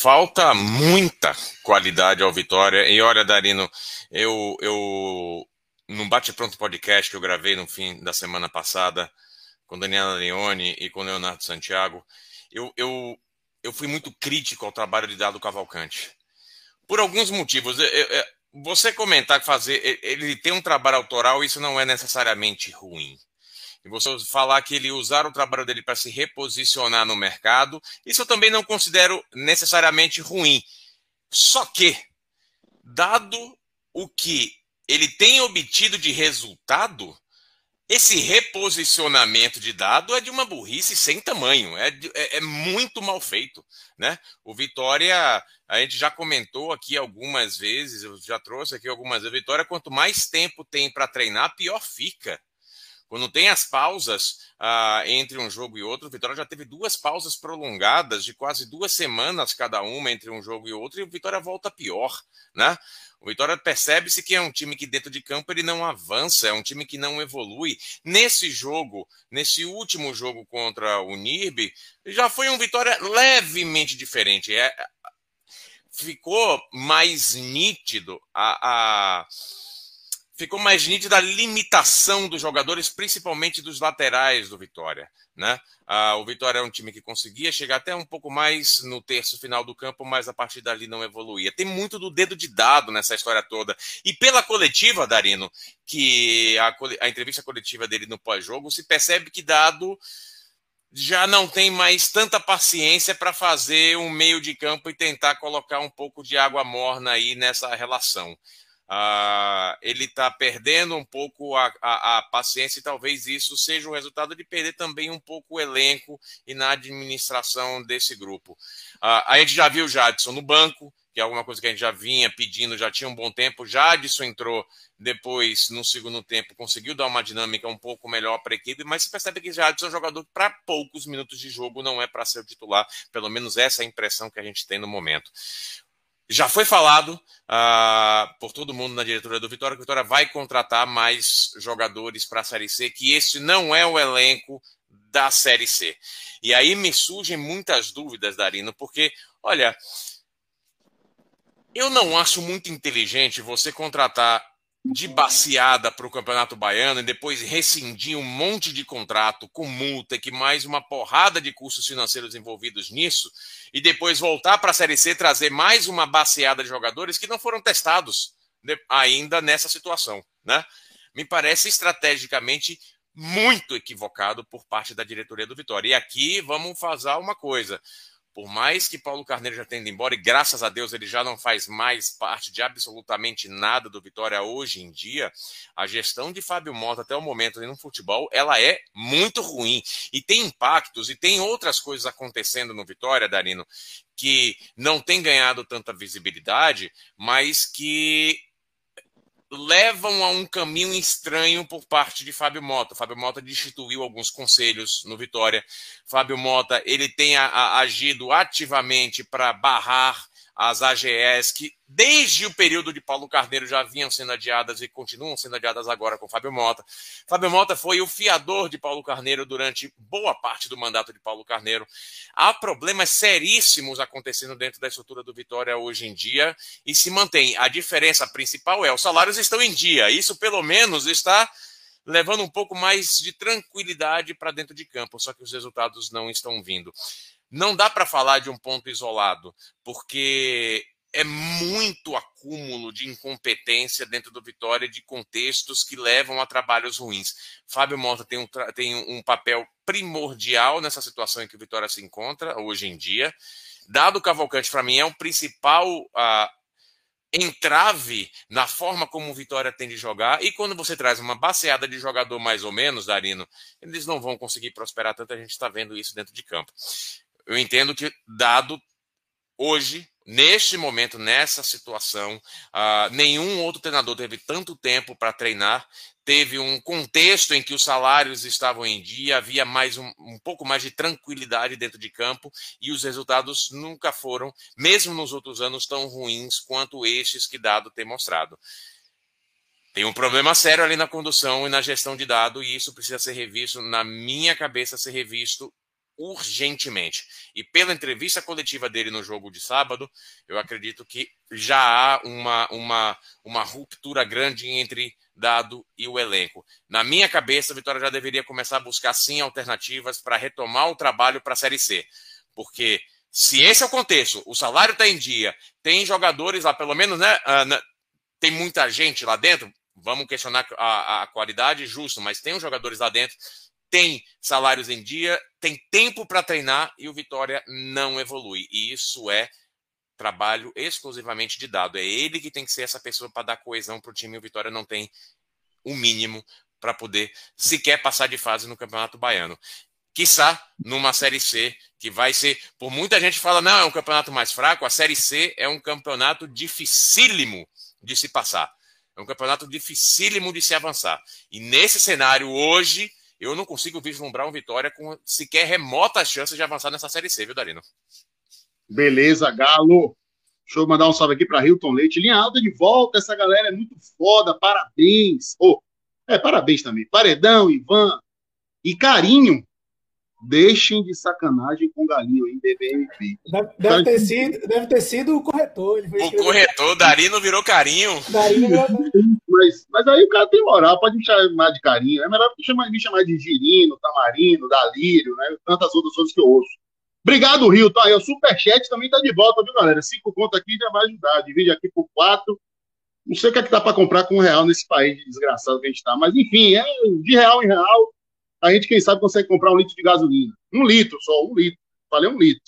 falta muita qualidade ao Vitória. E olha, Darino, eu, eu no Bate Pronto podcast que eu gravei no fim da semana passada com Daniela Leone e com Leonardo Santiago, eu, eu, eu fui muito crítico ao trabalho de Dado Cavalcante. Por alguns motivos. você comentar que fazer ele tem um trabalho autoral, isso não é necessariamente ruim e você falar que ele usar o trabalho dele para se reposicionar no mercado, isso eu também não considero necessariamente ruim. Só que, dado o que ele tem obtido de resultado, esse reposicionamento de dado é de uma burrice sem tamanho, é, é, é, muito mal feito. Né? O Vitória, a gente já comentou aqui algumas vezes, eu já trouxe aqui algumas vezes, Vitória, quanto mais tempo tem para treinar, pior fica. Quando tem as pausas uh, entre um jogo e outro, o Vitória já teve duas pausas prolongadas de quase duas semanas cada uma entre um jogo e outro, e o Vitória volta pior, né? O Vitória percebe-se que é um time que dentro de campo ele não avança, é um time que não evolui. Nesse jogo, nesse último jogo contra o NIRB, já foi um Vitória levemente diferente. É, ficou mais nítido a, a ficou mais nítida a limitação dos jogadores, principalmente dos laterais do Vitória. Né? Ah, o Vitória é um time que conseguia chegar até um pouco mais no terço final do campo, mas a partir dali não evoluía. Tem muito do dedo de dado nessa história toda. E pela coletiva, Darino, que a, a entrevista coletiva dele no pós-jogo, se percebe que dado já não tem mais tanta paciência para fazer um meio de campo e tentar colocar um pouco de água morna aí nessa relação. Uh, ele está perdendo um pouco a, a, a, paciência e talvez isso seja o resultado de perder também um pouco o elenco e na administração desse grupo. Uh, a gente já viu o Jadson no banco, que é alguma coisa que a gente já vinha pedindo, já tinha um bom tempo. Jadson entrou depois, no segundo tempo, conseguiu dar uma dinâmica um pouco melhor para a equipe, mas se percebe que Jadson é um jogador para poucos minutos de jogo não é para ser o titular, pelo menos essa é a impressão que a gente tem no momento. Já foi falado uh, por todo mundo na diretoria do Vitória que o Vitória vai contratar mais jogadores para a Série C, que esse não é o elenco da Série C. E aí me surgem muitas dúvidas, Darino, porque, olha, eu não acho muito inteligente você contratar de baseada para o Campeonato Baiano e depois rescindir um monte de contrato com multa e que mais uma porrada de custos financeiros envolvidos nisso e depois voltar para a Série C trazer mais uma baseada de jogadores que não foram testados ainda nessa situação, né? Me parece estrategicamente muito equivocado por parte da diretoria do Vitória. E aqui vamos fazer uma coisa. Por mais que Paulo Carneiro já tenha ido embora, e graças a Deus ele já não faz mais parte de absolutamente nada do Vitória hoje em dia, a gestão de Fábio Mota até o momento no futebol, ela é muito ruim. E tem impactos, e tem outras coisas acontecendo no Vitória, Darino, que não tem ganhado tanta visibilidade, mas que levam a um caminho estranho por parte de Fábio Mota. Fábio Mota destituiu alguns conselhos no Vitória. Fábio Mota ele tem a, a, agido ativamente para barrar as AGS que desde o período de Paulo Carneiro já vinham sendo adiadas e continuam sendo adiadas agora com Fábio Mota. Fábio Mota foi o fiador de Paulo Carneiro durante boa parte do mandato de Paulo Carneiro. Há problemas seríssimos acontecendo dentro da estrutura do Vitória hoje em dia e se mantém. A diferença principal é os salários estão em dia. Isso pelo menos está levando um pouco mais de tranquilidade para dentro de campo, só que os resultados não estão vindo. Não dá para falar de um ponto isolado, porque é muito acúmulo de incompetência dentro do Vitória de contextos que levam a trabalhos ruins. Fábio Mota tem um, tem um papel primordial nessa situação em que o Vitória se encontra hoje em dia. Dado Cavalcante, para mim, é o principal uh, entrave na forma como o Vitória tem de jogar. E quando você traz uma baseada de jogador mais ou menos, Darino, eles não vão conseguir prosperar tanto. A gente está vendo isso dentro de campo. Eu entendo que, dado hoje, neste momento, nessa situação, uh, nenhum outro treinador teve tanto tempo para treinar, teve um contexto em que os salários estavam em dia, havia mais um, um, pouco mais de tranquilidade dentro de campo e os resultados nunca foram, mesmo nos outros anos, tão ruins quanto estes que Dado tem mostrado. Tem um problema sério ali na condução e na gestão de dado, e isso precisa ser revisto, na minha cabeça, ser revisto urgentemente. E pela entrevista coletiva dele no jogo de sábado, eu acredito que já há uma, uma, uma ruptura grande entre Dado e o elenco. Na minha cabeça, a Vitória já deveria começar a buscar sim alternativas para retomar o trabalho para a Série C. Porque se esse é o contexto, o salário está em dia, tem jogadores lá, pelo menos, né? Uh, tem muita gente lá dentro, vamos questionar a, a qualidade, justo, mas tem os jogadores lá dentro tem salários em dia, tem tempo para treinar e o Vitória não evolui. E isso é trabalho exclusivamente de dado. É ele que tem que ser essa pessoa para dar coesão para o time. O Vitória não tem o mínimo para poder sequer passar de fase no Campeonato Baiano. Quiçá numa Série C, que vai ser. Por muita gente fala, não, é um campeonato mais fraco. A Série C é um campeonato dificílimo de se passar. É um campeonato dificílimo de se avançar. E nesse cenário, hoje, eu não consigo vislumbrar um Vitória com sequer remotas chances de avançar nessa Série C, viu, Darino? Beleza, Galo. Deixa eu mandar um salve aqui para Hilton Leite. Linha alta de volta, essa galera é muito foda, parabéns. Oh, é, parabéns também. Paredão, Ivan e Carinho. Deixem de sacanagem com o Galinho em BBMP. Deve, deve, ter, sido, deve ter sido o corretor. o corretor, Darino virou carinho. Darino virou... mas, mas aí o cara tem moral, pode me chamar de carinho. É melhor me chamar, me chamar de Girino, Tamarino, Dalírio, né? Tantas outras coisas que eu ouço. Obrigado, Rio. Tá aí, o Superchat também tá de volta, viu, galera? Cinco conto aqui já vai ajudar. Divide aqui por quatro. Não sei o que é que dá para comprar com um real nesse país desgraçado que a gente tá. Mas, enfim, é de real em real a gente, quem sabe, consegue comprar um litro de gasolina. Um litro só, um litro. Falei um litro.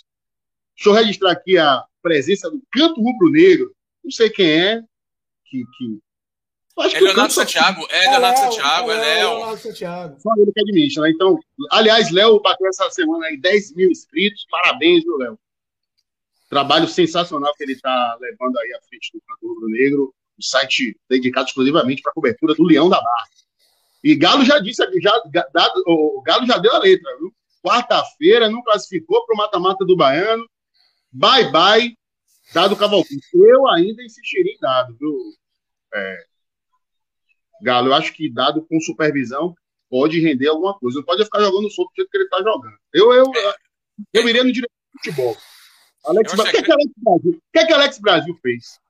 Deixa eu registrar aqui a presença do Canto Rubro Negro. Não sei quem é. Que, que... Acho é que Leonardo Santiago. É, Leonardo é Santiago, é, Léo. Leonardo Santiago. Só ele que administra, né? Então, aliás, Léo bateu essa semana aí 10 mil inscritos. Parabéns, viu, Léo? Trabalho sensacional que ele está levando aí à frente do Canto Rubro Negro. O site dedicado exclusivamente para a cobertura do Leão da Barra. E Galo já disse, já, dado, o Galo já deu a letra, viu? Quarta-feira não classificou para o mata-mata do Baiano. Bye bye, dado Cavalcante. Eu ainda insistiria em dado, viu? É, Galo, eu acho que dado com supervisão pode render alguma coisa. Não pode ficar jogando solto do jeito que ele está jogando. Eu, eu, eu iria no direito do futebol. Alex, o que, é que, Alex Brasil, que, é que Alex Brasil fez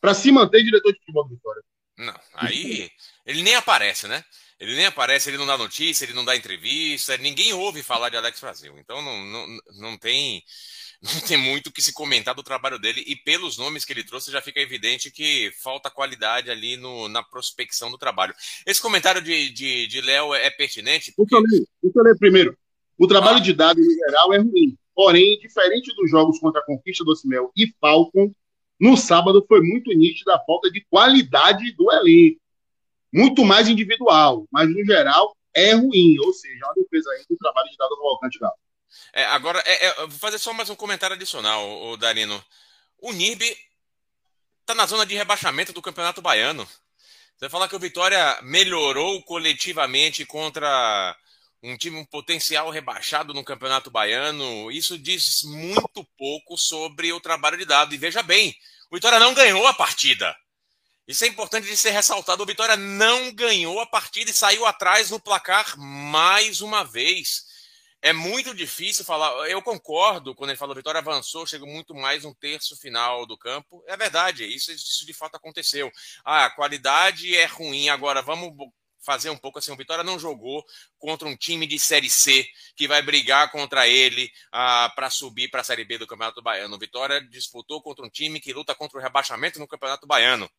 para se manter diretor de futebol do Vitória? Não, aí ele nem aparece, né? Ele nem aparece, ele não dá notícia, ele não dá entrevista, ninguém ouve falar de Alex Brasil. Então não, não, não tem não tem muito o que se comentar do trabalho dele e pelos nomes que ele trouxe já fica evidente que falta qualidade ali no, na prospecção do trabalho. Esse comentário de, de, de Léo é pertinente? Porque... Deixa, eu ler, deixa eu ler primeiro. O trabalho ah. de Dado, em geral, é ruim. Porém, diferente dos jogos contra a Conquista do Cimel e Falcon, no sábado foi muito nítida a falta de qualidade do elenco. Muito mais individual, mas no geral é ruim. Ou seja, uma defesa aí do trabalho de dado no Volcante Galo. É, agora, é, é, vou fazer só mais um comentário adicional, o Darino. O NIRB está na zona de rebaixamento do Campeonato Baiano. Você vai falar que o Vitória melhorou coletivamente contra um time um potencial rebaixado no Campeonato Baiano, isso diz muito pouco sobre o trabalho de dado. E veja bem, o Vitória não ganhou a partida. Isso é importante de ser ressaltado. O Vitória não ganhou a partida e saiu atrás no placar mais uma vez. É muito difícil falar. Eu concordo quando ele falou Vitória avançou, chegou muito mais um terço final do campo. É verdade, isso, isso de fato aconteceu. Ah, a qualidade é ruim. Agora vamos fazer um pouco assim. O Vitória não jogou contra um time de Série C que vai brigar contra ele ah, para subir para a Série B do Campeonato Baiano. O Vitória disputou contra um time que luta contra o rebaixamento no Campeonato Baiano.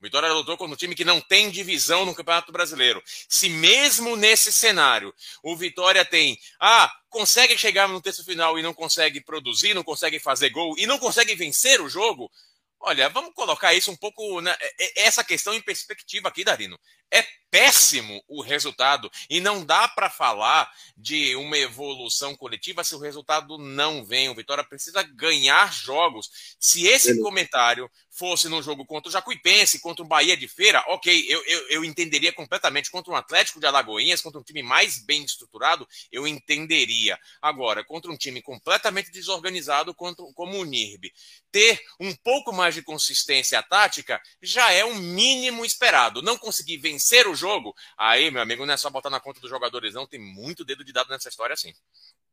O Vitória lutou contra um time que não tem divisão no Campeonato Brasileiro. Se mesmo nesse cenário o Vitória tem, ah, consegue chegar no terço final e não consegue produzir, não consegue fazer gol e não consegue vencer o jogo, olha, vamos colocar isso um pouco, né, essa questão em perspectiva aqui, Darino. É péssimo o resultado e não dá para falar de uma evolução coletiva se o resultado não vem. O Vitória precisa ganhar jogos. Se esse comentário fosse no jogo contra o Jacuipense, contra o Bahia de Feira, ok, eu, eu, eu, entenderia completamente. Contra um Atlético de Alagoinhas, contra um time mais bem estruturado, eu entenderia. Agora, contra um time completamente desorganizado contra, como o NIRB, ter um pouco mais de consistência tática já é o mínimo esperado. Não conseguir vencer o jogo jogo, aí, meu amigo, não é só botar na conta dos jogadores, não. Tem muito dedo de dado nessa história, assim.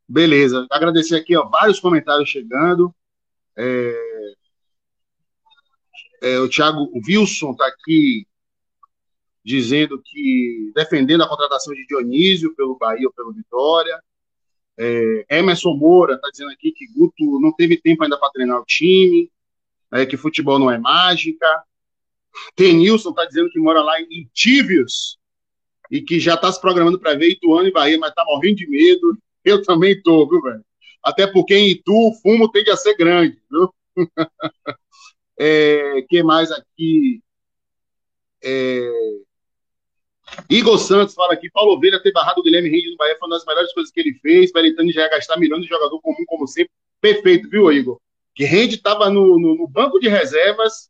Beleza. Agradecer aqui, ó, vários comentários chegando. É... É, o Thiago Wilson está aqui dizendo que defendendo a contratação de Dionísio pelo Bahia ou pelo Vitória. É, Emerson Moura está dizendo aqui que Guto não teve tempo ainda para treinar o time, é, que futebol não é mágica. Tenilson está dizendo que mora lá em Tívios e que já está se programando para ver Ituano e Bahia, mas está morrendo de medo. Eu também tô, viu, velho? Até porque em Itu o fumo tende a ser grande, viu? é, que mais aqui? É... Igor Santos fala aqui, Paulo Ovelha ter barrado o Guilherme Rende no Bahia foi uma das melhores coisas que ele fez. Belitani já ia gastar milhões de jogador comum, como sempre. Perfeito, viu, Igor? Que Rende estava no, no, no banco de reservas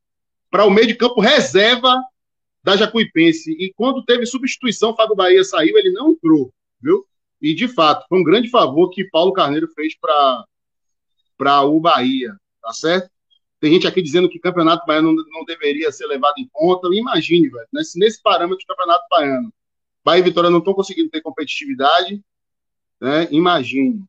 para o meio de campo reserva da Jacuipense. E quando teve substituição, o Fábio Bahia saiu, ele não entrou, viu? E de fato, foi um grande favor que Paulo Carneiro fez para o Bahia, tá certo? Tem gente aqui dizendo que o Campeonato Baiano não, não deveria ser levado em conta. Imagine, velho, nesse, nesse parâmetro do Campeonato Baiano, Bahia e Vitória não estão conseguindo ter competitividade, né? Imagine.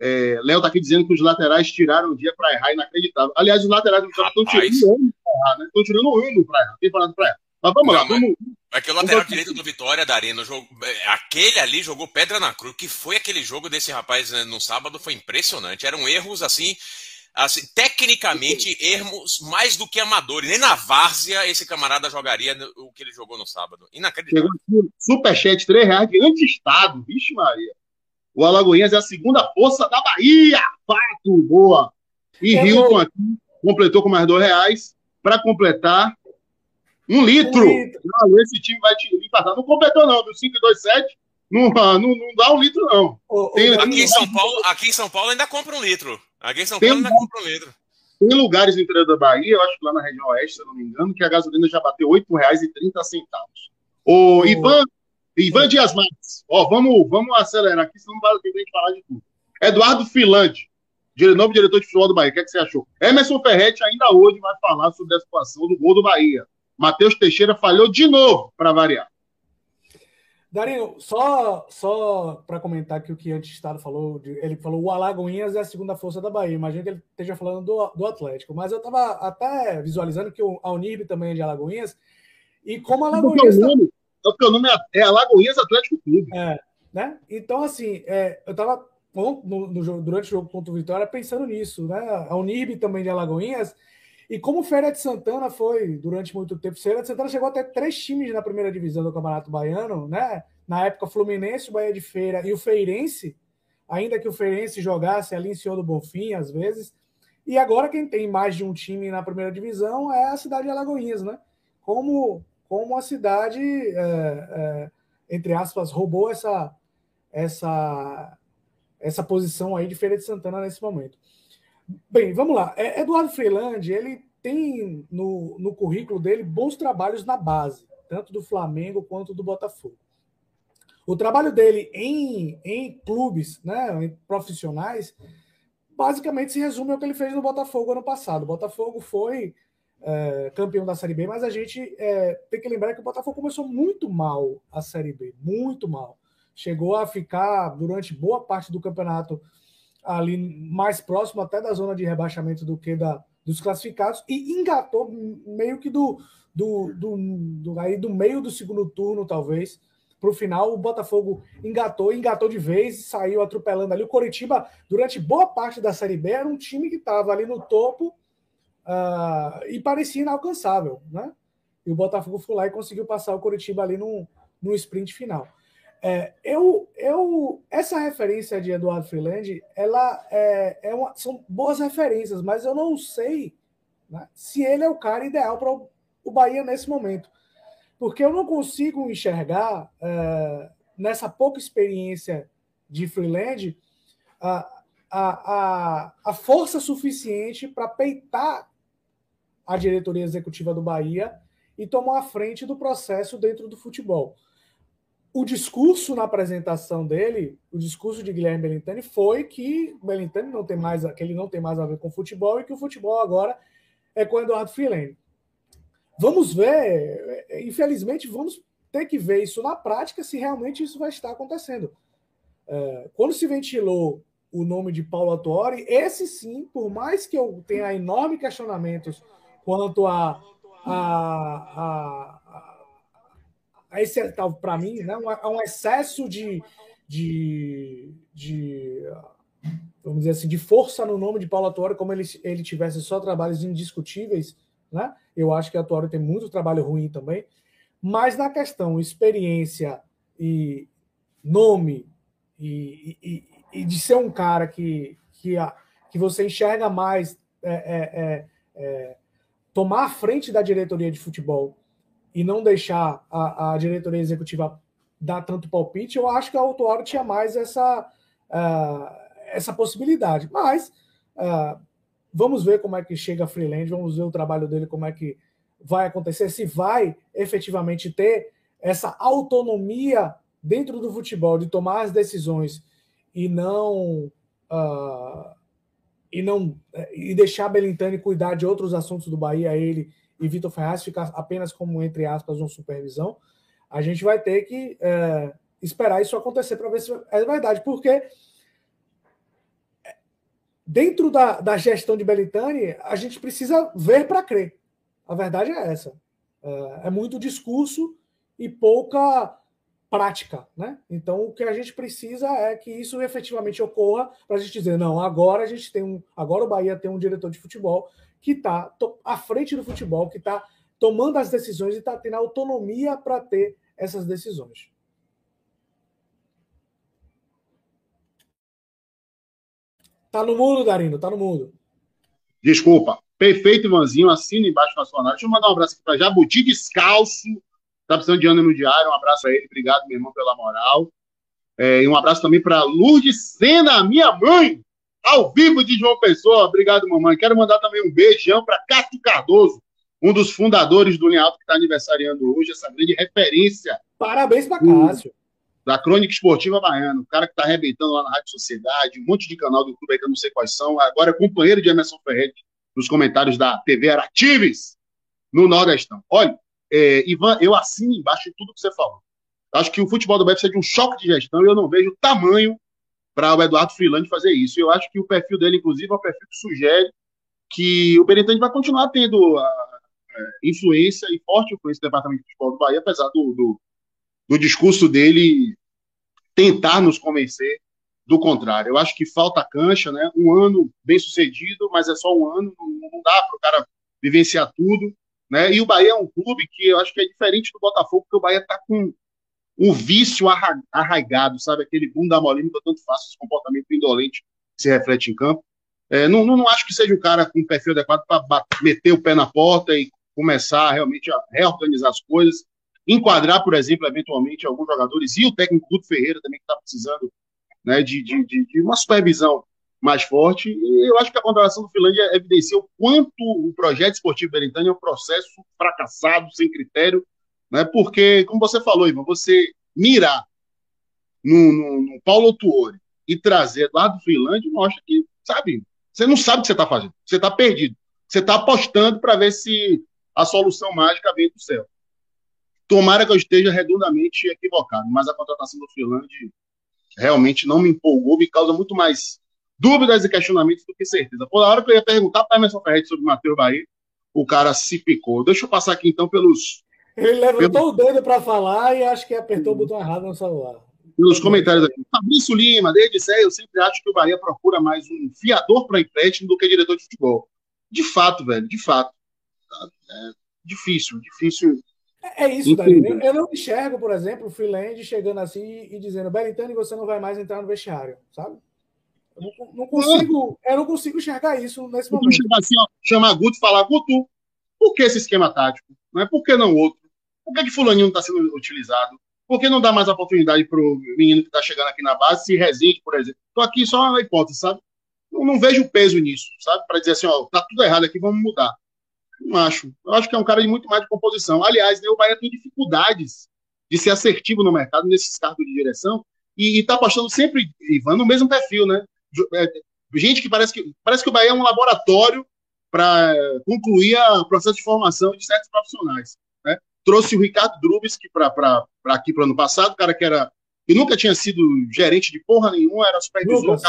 É, Léo tá aqui dizendo que os laterais tiraram o dia para errar, inacreditável. Aliás, os laterais do Vitória estão tirando o ano para errar, né? Estão tirando ano para errar. Tem falado para errar. Mas vamos não, lá, vamos. É que o lateral vamos... direito do Vitória, Darino, jogou... aquele ali jogou pedra na cruz. que foi aquele jogo desse rapaz né, no sábado? Foi impressionante. Eram erros assim assim, tecnicamente, erros mais do que amadores. Nem na várzea esse camarada jogaria o que ele jogou no sábado. Inacreditável. Superchat, 3 reais de anti-estado. Vixe, Maria. O Alagoinhas é a segunda força da Bahia. Fato, boa. E é Hilton aqui completou com mais dois reais para completar um litro. Um litro. Não, esse time vai te passar. Não completou, não, do 5,27. Não, não, não dá um litro, não. Tem, aqui, em São Paulo, aqui em São Paulo ainda compra um litro. Aqui em São Paulo ainda compra um litro. Tem lugares no interior da Bahia, eu acho que lá na região oeste, se eu não me engano, que a gasolina já bateu R$ 8,30. O oh. Ivan, Ivan Dias Marques, ó, vamos, vamos acelerar aqui, senão não vai ter gente falar de tudo. Eduardo Filante, novo diretor de futebol do Bahia, o que, é que você achou? Emerson Ferretti ainda hoje vai falar sobre a situação do gol do Bahia. Matheus Teixeira falhou de novo, para variar. Darinho, só, só para comentar aqui o que antes Estado falou, ele falou o Alagoinhas é a segunda força da Bahia. Imagino que ele esteja falando do, do Atlético, mas eu estava até visualizando que o, a Unirb também é de Alagoinhas. E como Alagoinhas. Tá... porque o nome é, é Alagoinhas Atlético Clube. É, né? Então, assim, é, eu estava no, no, durante o jogo contra o Vitória pensando nisso, né? A Unirb também de Alagoinhas e como Feira de Santana foi durante muito tempo, Feira de Santana chegou até três times na primeira divisão do Campeonato Baiano, né? Na época, Fluminense, Bahia de Feira e o Feirense, ainda que o Feirense jogasse ali em Senhor do Bonfim, às vezes. E agora quem tem mais de um time na primeira divisão é a cidade de Alagoinhas, né? Como, como a cidade, é, é, entre aspas, roubou essa, essa, essa posição aí de Feira de Santana nesse momento. Bem, vamos lá. É, Eduardo Freeland, ele tem no, no currículo dele bons trabalhos na base, tanto do Flamengo quanto do Botafogo. O trabalho dele em, em clubes, né, em profissionais, basicamente se resume ao que ele fez no Botafogo ano passado. O Botafogo foi é, campeão da Série B, mas a gente é, tem que lembrar que o Botafogo começou muito mal a Série B, muito mal. Chegou a ficar durante boa parte do campeonato ali mais próximo até da zona de rebaixamento do que da, dos classificados e engatou meio que do, do, do, do aí do meio do segundo turno, talvez, para o final. O Botafogo engatou, engatou de vez, saiu atropelando ali. O Coritiba, durante boa parte da Série B, era um time que estava ali no topo uh, e parecia inalcançável, né? E o Botafogo foi lá e conseguiu passar o Coritiba ali no, no sprint final. É, eu, eu, essa referência de Eduardo Freeland, ela é, é uma, são boas referências, mas eu não sei né, se ele é o cara ideal para o, Bahia nesse momento. Porque eu não consigo enxergar, é, nessa pouca experiência de Freeland, a, a, a, a força suficiente para peitar a diretoria executiva do Bahia e tomar a frente do processo dentro do futebol o discurso na apresentação dele, o discurso de Guilherme Belintani foi que o Belintani não tem mais, que ele não tem mais a ver com futebol e que o futebol agora é com Eduardo Freeland. Vamos ver, infelizmente, vamos ter que ver isso na prática se realmente isso vai estar acontecendo. É, quando se ventilou o nome de Paulo Atuori, esse sim, por mais que eu tenha enormes questionamentos quanto a, a, a esse é para mim, né, um, um excesso de, de, de, vamos dizer assim, de força no nome de Paulo Atuori, como ele, ele tivesse só trabalhos indiscutíveis, né? Eu acho que a Atuori tem muito trabalho ruim também, mas na questão experiência e nome e, e, e de ser um cara que, que, a, que você enxerga mais é, é, é, é tomar a frente da diretoria de futebol e não deixar a, a diretoria executiva dar tanto palpite, eu acho que a Autuaro tinha mais essa, uh, essa possibilidade. Mas uh, vamos ver como é que chega a Freeland, vamos ver o trabalho dele, como é que vai acontecer, se vai efetivamente ter essa autonomia dentro do futebol de tomar as decisões e não uh, e não e deixar Belintani cuidar de outros assuntos do Bahia, ele e Vitor Ferraz ficar apenas como entre aspas uma supervisão, a gente vai ter que é, esperar isso acontecer para ver se é verdade, porque dentro da, da gestão de Belintani, a gente precisa ver para crer. A verdade é essa. É, é, muito discurso e pouca prática, né? Então o que a gente precisa é que isso efetivamente ocorra para a gente dizer não, agora a gente tem um, agora o Bahia tem um diretor de futebol que está à frente do futebol, que está tomando as decisões e está tendo autonomia para ter essas decisões. Tá no mundo, Darino, tá no mundo. Desculpa. Perfeito, Ivanzinho. Assina embaixo na sua Deixa eu mandar um abraço para Jabuti Descalço. Tá precisando de ânimo diário. Um abraço a ele. Obrigado, meu irmão, pela moral. É, e um abraço também para Lourdes Sena, minha mãe, ao vivo de João Pessoa. Obrigado, mamãe. Quero mandar também um beijão para Cássio Cardoso, um dos fundadores do Linha Alto que está aniversariando hoje, essa grande referência. Parabéns para Cássio da Crônica Esportiva Baiana, o cara que está arrebentando lá na Rádio Sociedade, um monte de canal do YouTube aí que eu não sei quais são, agora é companheiro de Emerson Ferretti nos comentários da TV Aratives, no Nordestão. Olha, é, Ivan, eu assino embaixo de tudo que você falou. Acho que o futebol do Bahia precisa de um choque de gestão e eu não vejo tamanho para o Eduardo Freeland fazer isso. Eu acho que o perfil dele, inclusive, é um perfil que sugere que o Benitante vai continuar tendo a, a, influência e forte influência no departamento de futebol do Bahia, apesar do, do do discurso dele tentar nos convencer do contrário. Eu acho que falta cancha, né? Um ano bem sucedido, mas é só um ano, não, não dá para o cara vivenciar tudo, né? E o Bahia é um clube que eu acho que é diferente do Botafogo, porque o Bahia está com um vício arraigado, sabe? Aquele bunda molinho que tanto fácil, esse comportamento indolente que se reflete em campo. É, não, não, não, acho que seja o cara com um perfil adequado para meter o pé na porta e começar realmente a reorganizar as coisas enquadrar, por exemplo, eventualmente alguns jogadores, e o técnico Guto Ferreira também que está precisando né, de, de, de, uma supervisão mais forte. E eu acho que a contratação do Finlândia evidencia o quanto o projeto esportivo Berentânia é um processo fracassado, sem critério, né, porque, como você falou, Ivan, você mirar no, no, no Paulo Tuori e trazer lá do Finlândia mostra que, sabe, você não sabe o que você está fazendo, você está perdido. Você está apostando para ver se a solução mágica vem do céu. Tomara que eu esteja redondamente equivocado, mas a contratação do Finlândia realmente não me empolgou, me causa muito mais dúvidas e questionamentos do que certeza. Por hora que eu ia perguntar para Emerson Ferretti sobre o Matheus Bahia, o cara se picou. Deixa eu passar aqui então pelos. Ele levantou pelos... o dedo para falar e acho que apertou o botão errado no celular. Pelos comentários aqui. Fabrício Lima, desde sério, eu sempre acho que o Bahia procura mais um fiador para empréstimo do que diretor de futebol. De fato, velho, de fato. É difícil, difícil é isso, Dani. Eu, eu, não enxergo, por exemplo, o Freeland chegando assim e dizendo, Belintani, você não vai mais entrar no vestiário, sabe? Eu não, não consigo, eu não consigo enxergar isso nesse momento. Chegar assim, ó, chamar Guto e falar, Guto, por que esse esquema tático? Não é? Por que não outro? Por que, que fulaninho não está sendo utilizado? Por que não dá mais oportunidade para o menino que está chegando aqui na base, se resiste, por exemplo? Estou aqui só uma hipótese, sabe? Eu não vejo peso nisso, sabe? Para dizer assim, ó, tá tudo errado aqui, vamos mudar. Não acho. Eu acho que é um cara de muito mais de composição. Aliás, né, o Bahia tem dificuldades de ser assertivo no mercado nesses cargos de direção e está apostando sempre, Ivan, no mesmo perfil, né? É, gente que parece que parece que o Bahia é um laboratório para concluir o processo de formação de certos profissionais. Né? Trouxe o Ricardo Drubski para aqui para o ano passado, cara que era que nunca tinha sido gerente de porra nenhuma, era supervisor. Lucas,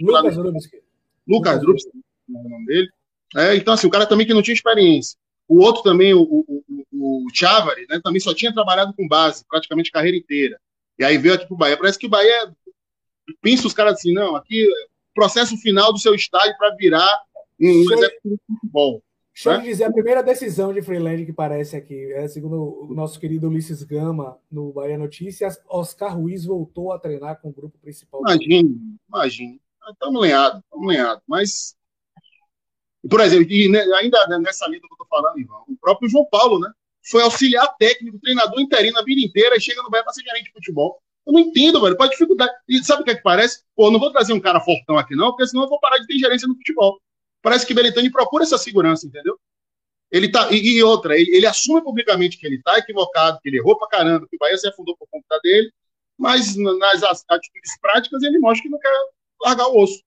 Lucas Drubski. Lucas Drubski, é o nome dele. É, então, assim, o cara também que não tinha experiência. O outro também, o, o, o, o Chavari, né, também só tinha trabalhado com base, praticamente a carreira inteira. E aí veio aqui pro Bahia. Parece que o Bahia pensa os caras assim, não, aqui processo final do seu estádio para virar um exército de futebol. Deixa né? eu dizer, a primeira decisão de Freeland que parece aqui, é, segundo o nosso querido Ulisses Gama, no Bahia Notícias, Oscar Ruiz voltou a treinar com o grupo principal. Imagine, imagine. Estamos lenhados, estamos lenhados. Mas por exemplo, e ainda nessa linha que eu estou falando, Ivan, o próprio João Paulo, né? Foi auxiliar técnico, treinador interino a vida inteira e chega no Bahia para ser gerente de futebol. Eu não entendo, velho. A dificuldade? E sabe o que é que parece? Pô, não vou trazer um cara fortão aqui, não, porque senão eu vou parar de ter gerência no futebol. Parece que Belitani procura essa segurança, entendeu? Ele tá, e, e outra, ele, ele, assume publicamente que ele está equivocado, que ele errou pra caramba, que o Bahia se afundou por conta dele, mas nas atitudes práticas ele mostra que não quer largar o osso.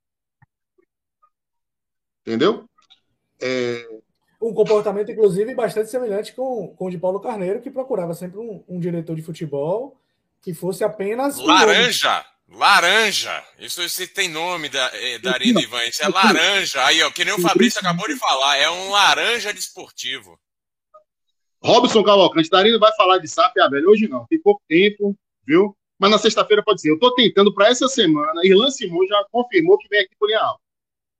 Entendeu? É... Um comportamento, inclusive, bastante semelhante com, com o de Paulo Carneiro, que procurava sempre um, um diretor de futebol que fosse apenas. Laranja! Laranja! Isso, isso tem nome da, é, da Arena Ivan. Isso é laranja. Aí, ó, que nem o Fabrício acabou de falar. É um laranja desportivo. Robson Cavalcante, Darino vai falar de SAP, ah, velho. Hoje não, tem pouco tempo, viu? Mas na sexta-feira pode ser. Eu tô tentando para essa semana. Irlan Simon já confirmou que vem aqui por alta.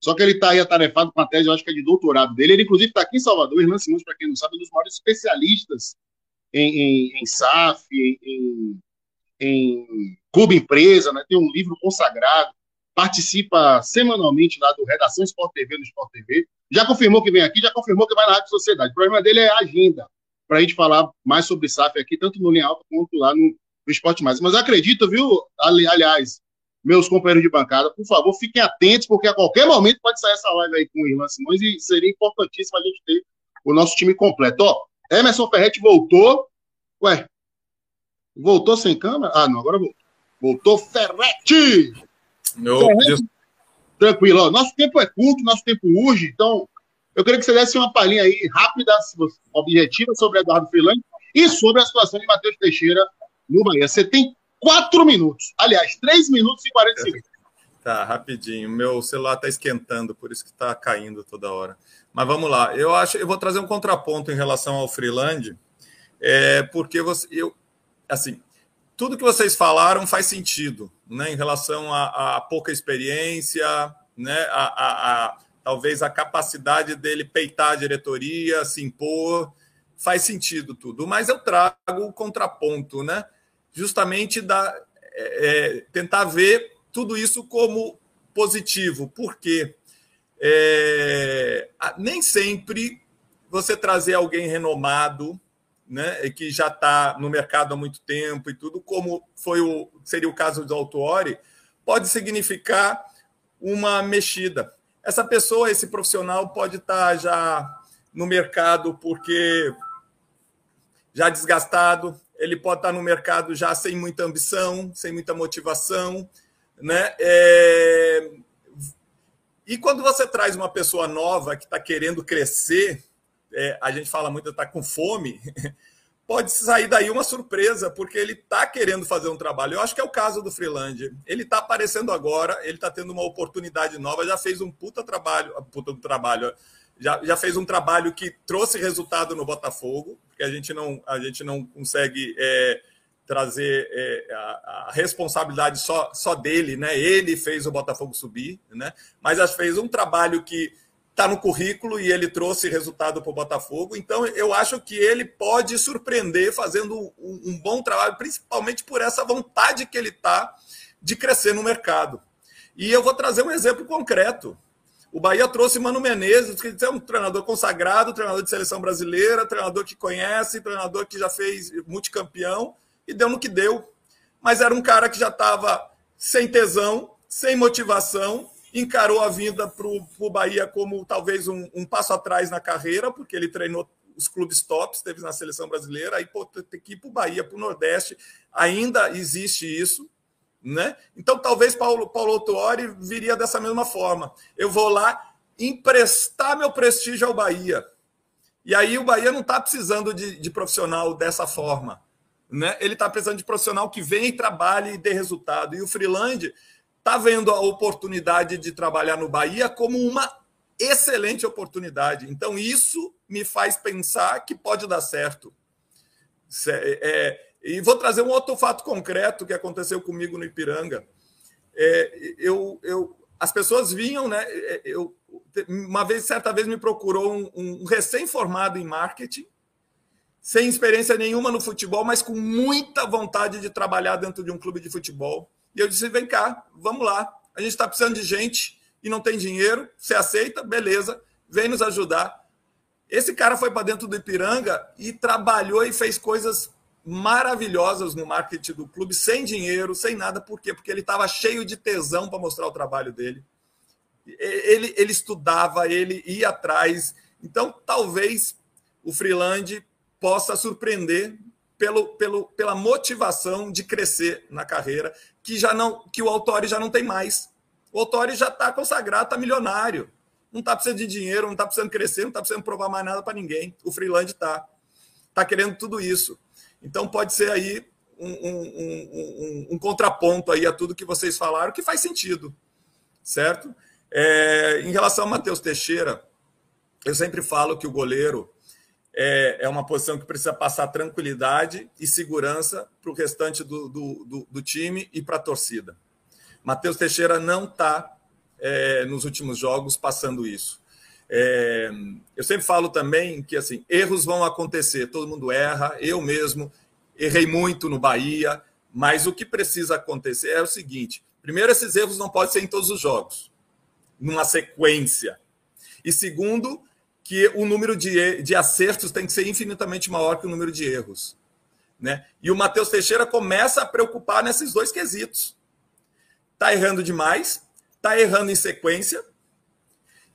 Só que ele está aí atarefado com a tese, eu acho que é de doutorado dele. Ele, inclusive, está aqui em Salvador. Irlan Simões, para quem não sabe, é um dos maiores especialistas em, em, em SAF, em, em, clube empresa, né? tem um livro consagrado, participa semanalmente lá do Redação Sport TV no Sport TV. Já confirmou que vem aqui, já confirmou que vai na Rádio Sociedade. O problema dele é a agenda, para a gente falar mais sobre SAF aqui, tanto no Linha Alta quanto lá no, no Esporte Mais. Mas acredito, viu, aliás, meus companheiros de bancada, por favor, fiquem atentos, porque a qualquer momento pode sair essa live aí com o Irlan Simões e seria importantíssimo a gente ter o nosso time completo. Ó, Emerson Ferretti voltou. Ué, voltou sem câmera? Ah, não, agora voltou. Voltou Ferretti! Meu Ferretti. Tranquilo, ó, nosso tempo é curto, nosso tempo urge, então eu queria que você desse uma palhinha aí rápida, objetiva sobre Eduardo Freeland e sobre a situação de Matheus Teixeira no Bahia. Você tem quatro minutos. Aliás, três minutos e 40 segundos. Tá, rapidinho. Meu celular está esquentando, por isso que está caindo toda hora. Mas vamos lá. Eu acho, eu vou trazer um contraponto em relação ao Freeland, é, porque você, eu, assim, tudo que vocês falaram faz sentido, né, em relação a pouca experiência, né, a, a, a, talvez a capacidade dele peitar a diretoria, se impor, faz sentido tudo. Mas eu trago o contraponto, né? justamente da, é, é, tentar ver tudo isso como positivo, porque é, nem sempre você trazer alguém renomado, né, que já está no mercado há muito tempo e tudo, como foi o seria o caso do Autuori, pode significar uma mexida. Essa pessoa, esse profissional, pode estar tá já no mercado porque já desgastado, ele pode estar no mercado já sem muita ambição, sem muita motivação, né? É... E quando você traz uma pessoa nova que está querendo crescer, é, a gente fala muito, está com fome, pode sair daí uma surpresa, porque ele está querendo fazer um trabalho. Eu acho que é o caso do Freeland. Ele está aparecendo agora, ele está tendo uma oportunidade nova, já fez um puta trabalho, puta trabalho, já, já fez um trabalho que trouxe resultado no Botafogo, porque a gente não, a gente não consegue é, trazer é, a, a, responsabilidade só, só dele, né? Ele fez o Botafogo subir, né? Mas fez um trabalho que está no currículo e ele trouxe resultado para o Botafogo. Então, eu acho que ele pode surpreender fazendo um, um bom trabalho, principalmente por essa vontade que ele está de crescer no mercado. E eu vou trazer um exemplo concreto. O Bahia trouxe Mano Menezes, que é um treinador consagrado, treinador de seleção brasileira, treinador que conhece, treinador que já fez multicampeão e deu no que deu. Mas era um cara que já estava sem tesão, sem motivação, encarou a vinda para o Bahia como talvez um, um, passo atrás na carreira, porque ele treinou os clubes tops, teve na seleção brasileira, aí pô, tem que ir para o Bahia, para o Nordeste, ainda existe isso. Né? Então, talvez Paulo, Paulo Autuori viria dessa mesma forma. Eu vou lá emprestar meu prestígio ao Bahia. E aí o Bahia não está precisando de, de, profissional dessa forma. Né? Ele está precisando de profissional que venha e trabalhe e dê resultado. E o Freeland está vendo a oportunidade de trabalhar no Bahia como uma excelente oportunidade. Então, isso me faz pensar que pode dar certo. É, e vou trazer um outro fato concreto que aconteceu comigo no Ipiranga. É, eu, eu, as pessoas vinham, né? É, eu, uma vez, certa vez, me procurou um, um recém-formado em marketing, sem experiência nenhuma no futebol, mas com muita vontade de trabalhar dentro de um clube de futebol. E eu disse: vem cá, vamos lá. A gente está precisando de gente e não tem dinheiro. Você aceita? Beleza, vem nos ajudar. Esse cara foi para dentro do Ipiranga e trabalhou e fez coisas maravilhosas no marketing do clube, sem dinheiro, sem nada. Por quê? Porque ele estava cheio de tesão para mostrar o trabalho dele. Ele, ele estudava, ele ia atrás. Então, talvez o Freeland possa surpreender pelo, pelo, pela motivação de crescer na carreira, que já não que o Autori já não tem mais. O Autori já está consagrado, está milionário. Não está precisando de dinheiro, não está precisando crescer, não está precisando provar mais nada para ninguém. O Freeland está. Está querendo tudo isso. Então pode ser aí um, um, um, um, contraponto aí a tudo que vocês falaram, que faz sentido. Certo? É, em relação ao Matheus Teixeira, eu sempre falo que o goleiro é, é uma posição que precisa passar tranquilidade e segurança para o restante do, do, do, do, time e para a torcida. Matheus Teixeira não está, é, nos últimos jogos, passando isso. É, eu sempre falo também que assim erros vão acontecer, todo mundo erra, eu mesmo errei muito no Bahia, mas o que precisa acontecer é o seguinte: primeiro, esses erros não podem ser em todos os jogos, numa sequência. E segundo, que o número de, de acertos tem que ser infinitamente maior que o número de erros. Né? E o Matheus Teixeira começa a preocupar nesses dois quesitos. Está errando demais, está errando em sequência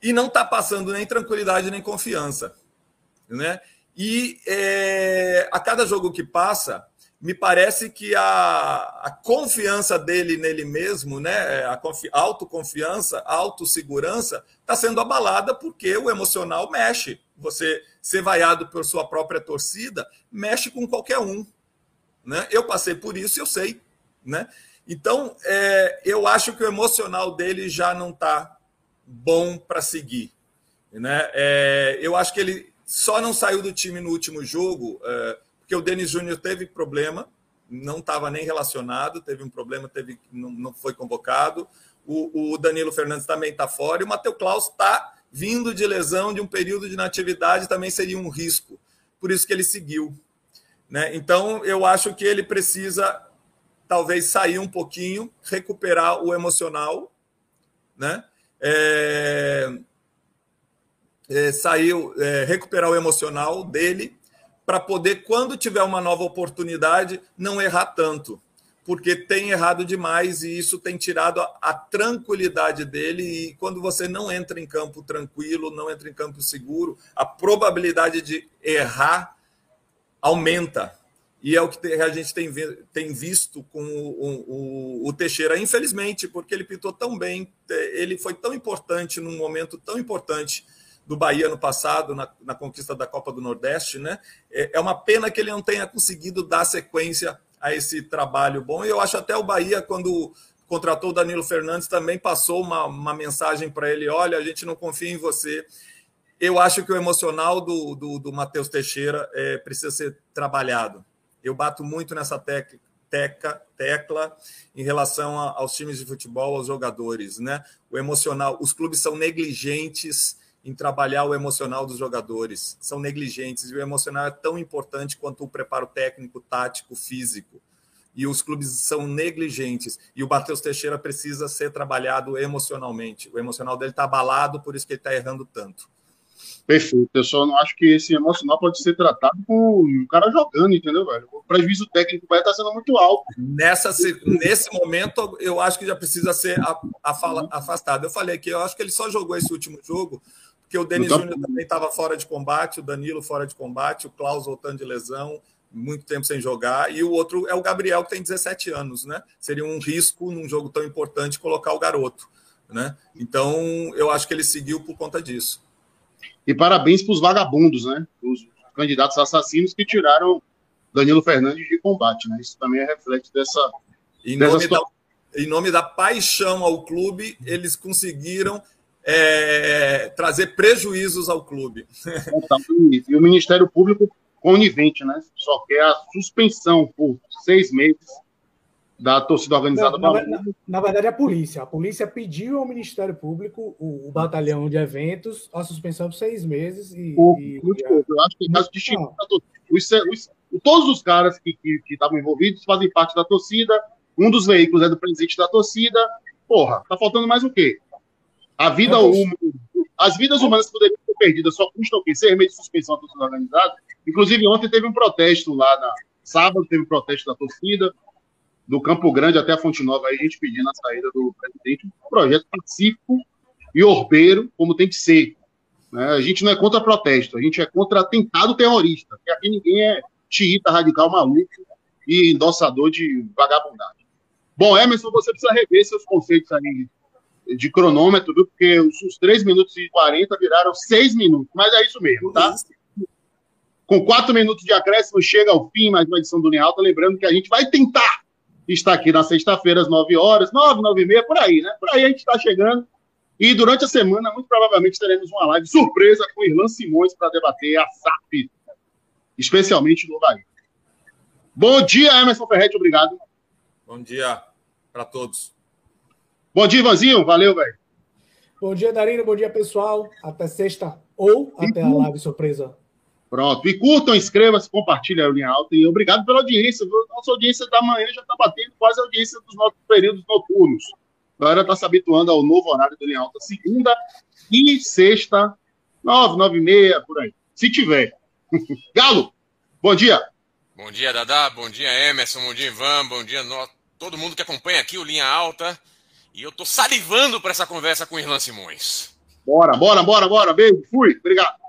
e não está passando nem tranquilidade nem confiança. Né? E é, a cada jogo que passa, me parece que a, a confiança dele nele mesmo, né, a confi, autoconfiança, autossegurança, está sendo abalada porque o emocional mexe. Você ser vaiado por sua própria torcida mexe com qualquer um. Né? Eu passei por isso e eu sei. Né? Então, é, eu acho que o emocional dele já não está bom para seguir. Né? É, eu acho que ele só não saiu do time no último jogo. É, porque o Denis Júnior teve problema, não estava nem relacionado, teve um problema, teve, não, não foi convocado. O, o Danilo Fernandes também está fora, e o Matheus Klaus está vindo de lesão, de um período de natividade, também seria um risco. Por isso que ele seguiu. Né? Então, eu acho que ele precisa, talvez, sair um pouquinho, recuperar o emocional, né? É, é, saiu, é, recuperar o emocional dele para poder, quando tiver uma nova oportunidade, não errar tanto. Porque tem errado demais e isso tem tirado a, a, tranquilidade dele. E quando você não entra em campo tranquilo, não entra em campo seguro, a probabilidade de errar aumenta. E é o que a gente tem, tem visto com o, o, o, Teixeira, infelizmente, porque ele pintou tão bem, ele foi tão importante num momento tão importante do Bahia no passado, na, na, conquista da Copa do Nordeste, né? É, é uma pena que ele não tenha conseguido dar sequência a esse trabalho bom. E eu acho até o Bahia, quando contratou o Danilo Fernandes, também passou uma, uma mensagem para ele: olha, a gente não confia em você. Eu acho que o emocional do, do, do Matheus Teixeira é, precisa ser trabalhado. Eu bato muito nessa teca, tecla em relação a, aos times de futebol, aos jogadores, né? O emocional, os clubes são negligentes em trabalhar o emocional dos jogadores. São negligentes e o emocional é tão importante quanto o preparo técnico, tático, físico. E os clubes são negligentes. E o Matheus Teixeira precisa ser trabalhado emocionalmente. O emocional dele está abalado, por isso que ele está errando tanto. Perfeito. Eu só não acho que esse emocional pode ser tratado com o cara jogando, entendeu, velho? O prejuízo técnico vai estar sendo muito alto. Nessa, nesse momento, eu acho que já precisa ser afastado. Eu falei que eu acho que ele só jogou esse último jogo porque o Denis Júnior também estava fora de combate, o Danilo fora de combate, o Klaus voltando de lesão, muito tempo sem jogar, e o outro é o Gabriel, que tem 17 anos, né? Seria um risco num jogo tão importante colocar o garoto, né? Então, eu acho que ele seguiu por conta disso. E parabéns para os vagabundos, né? Os candidatos assassinos que tiraram Danilo Fernandes de combate, né? Isso também é reflexo dessa. Em nome, da, em nome da paixão ao clube, eles conseguiram é, trazer prejuízos ao clube. E o Ministério Público conivente, né? Só quer a suspensão por seis meses da torcida organizada. Não, na, na, na, verdade, a polícia. A polícia pediu ao Ministério Público, o, o batalhão de eventos, a suspensão por seis meses. E, o, e, eu acho que é caso distinto. Os, os, todos os caras que estavam envolvidos fazem parte da torcida. Um dos veículos é do presidente da torcida. Porra, tá faltando mais o quê? A vida humana, as vidas humanas que poderiam ser perdidas só custam o quê? Seis meses de suspensão da torcida organizada. Inclusive, ontem teve um protesto lá na. Sábado teve um protesto da torcida, do Campo Grande até a Fonte Nova, aí a gente pedindo a saída do presidente. Um projeto pacífico e orbeiro, como tem que ser. Né? A gente não é contra protesto, a gente é contra atentado terrorista, porque aqui ninguém é xiita radical maluco e endossador de vagabundagem. Bom, Emerson, você precisa rever seus conceitos aí de cronômetro, viu? porque os, os 3 minutos e 40 viraram 6 minutos, mas é isso mesmo, tá? Com 4 minutos de acréscimo, chega ao fim mais uma edição do Alta, lembrando que a gente vai tentar estar aqui na sexta-feira às 9 horas, 9, 9 e meia, por aí, né? Por aí a gente está chegando. E durante a semana, muito provavelmente, teremos uma live surpresa com Irlan Simões para debater a SAP, especialmente no Bahia. Bom dia, Emerson Ferretti, obrigado. Bom dia para todos. Bom dia, Ivanzinho, valeu, velho. Bom dia, Darino, bom dia, pessoal. Até sexta ou e até a live surpresa. Pronto. E curtam, inscrevam-se, compartilhem a linha alta. E obrigado pela audiência. Nossa audiência da manhã já está batendo quase a audiência dos nossos períodos noturnos. A galera está se habituando ao novo horário do linha alta, segunda e sexta, nove, nove e meia, por aí. Se tiver. Galo, bom dia. Bom dia, Dadá. Bom dia, Emerson. Bom dia, Ivan. Bom dia, no... todo mundo que acompanha aqui o Linha Alta. E eu tô salivando para essa conversa com o Irlan Simões. Bora, bora, bora, bora. Beijo. Fui. Obrigado.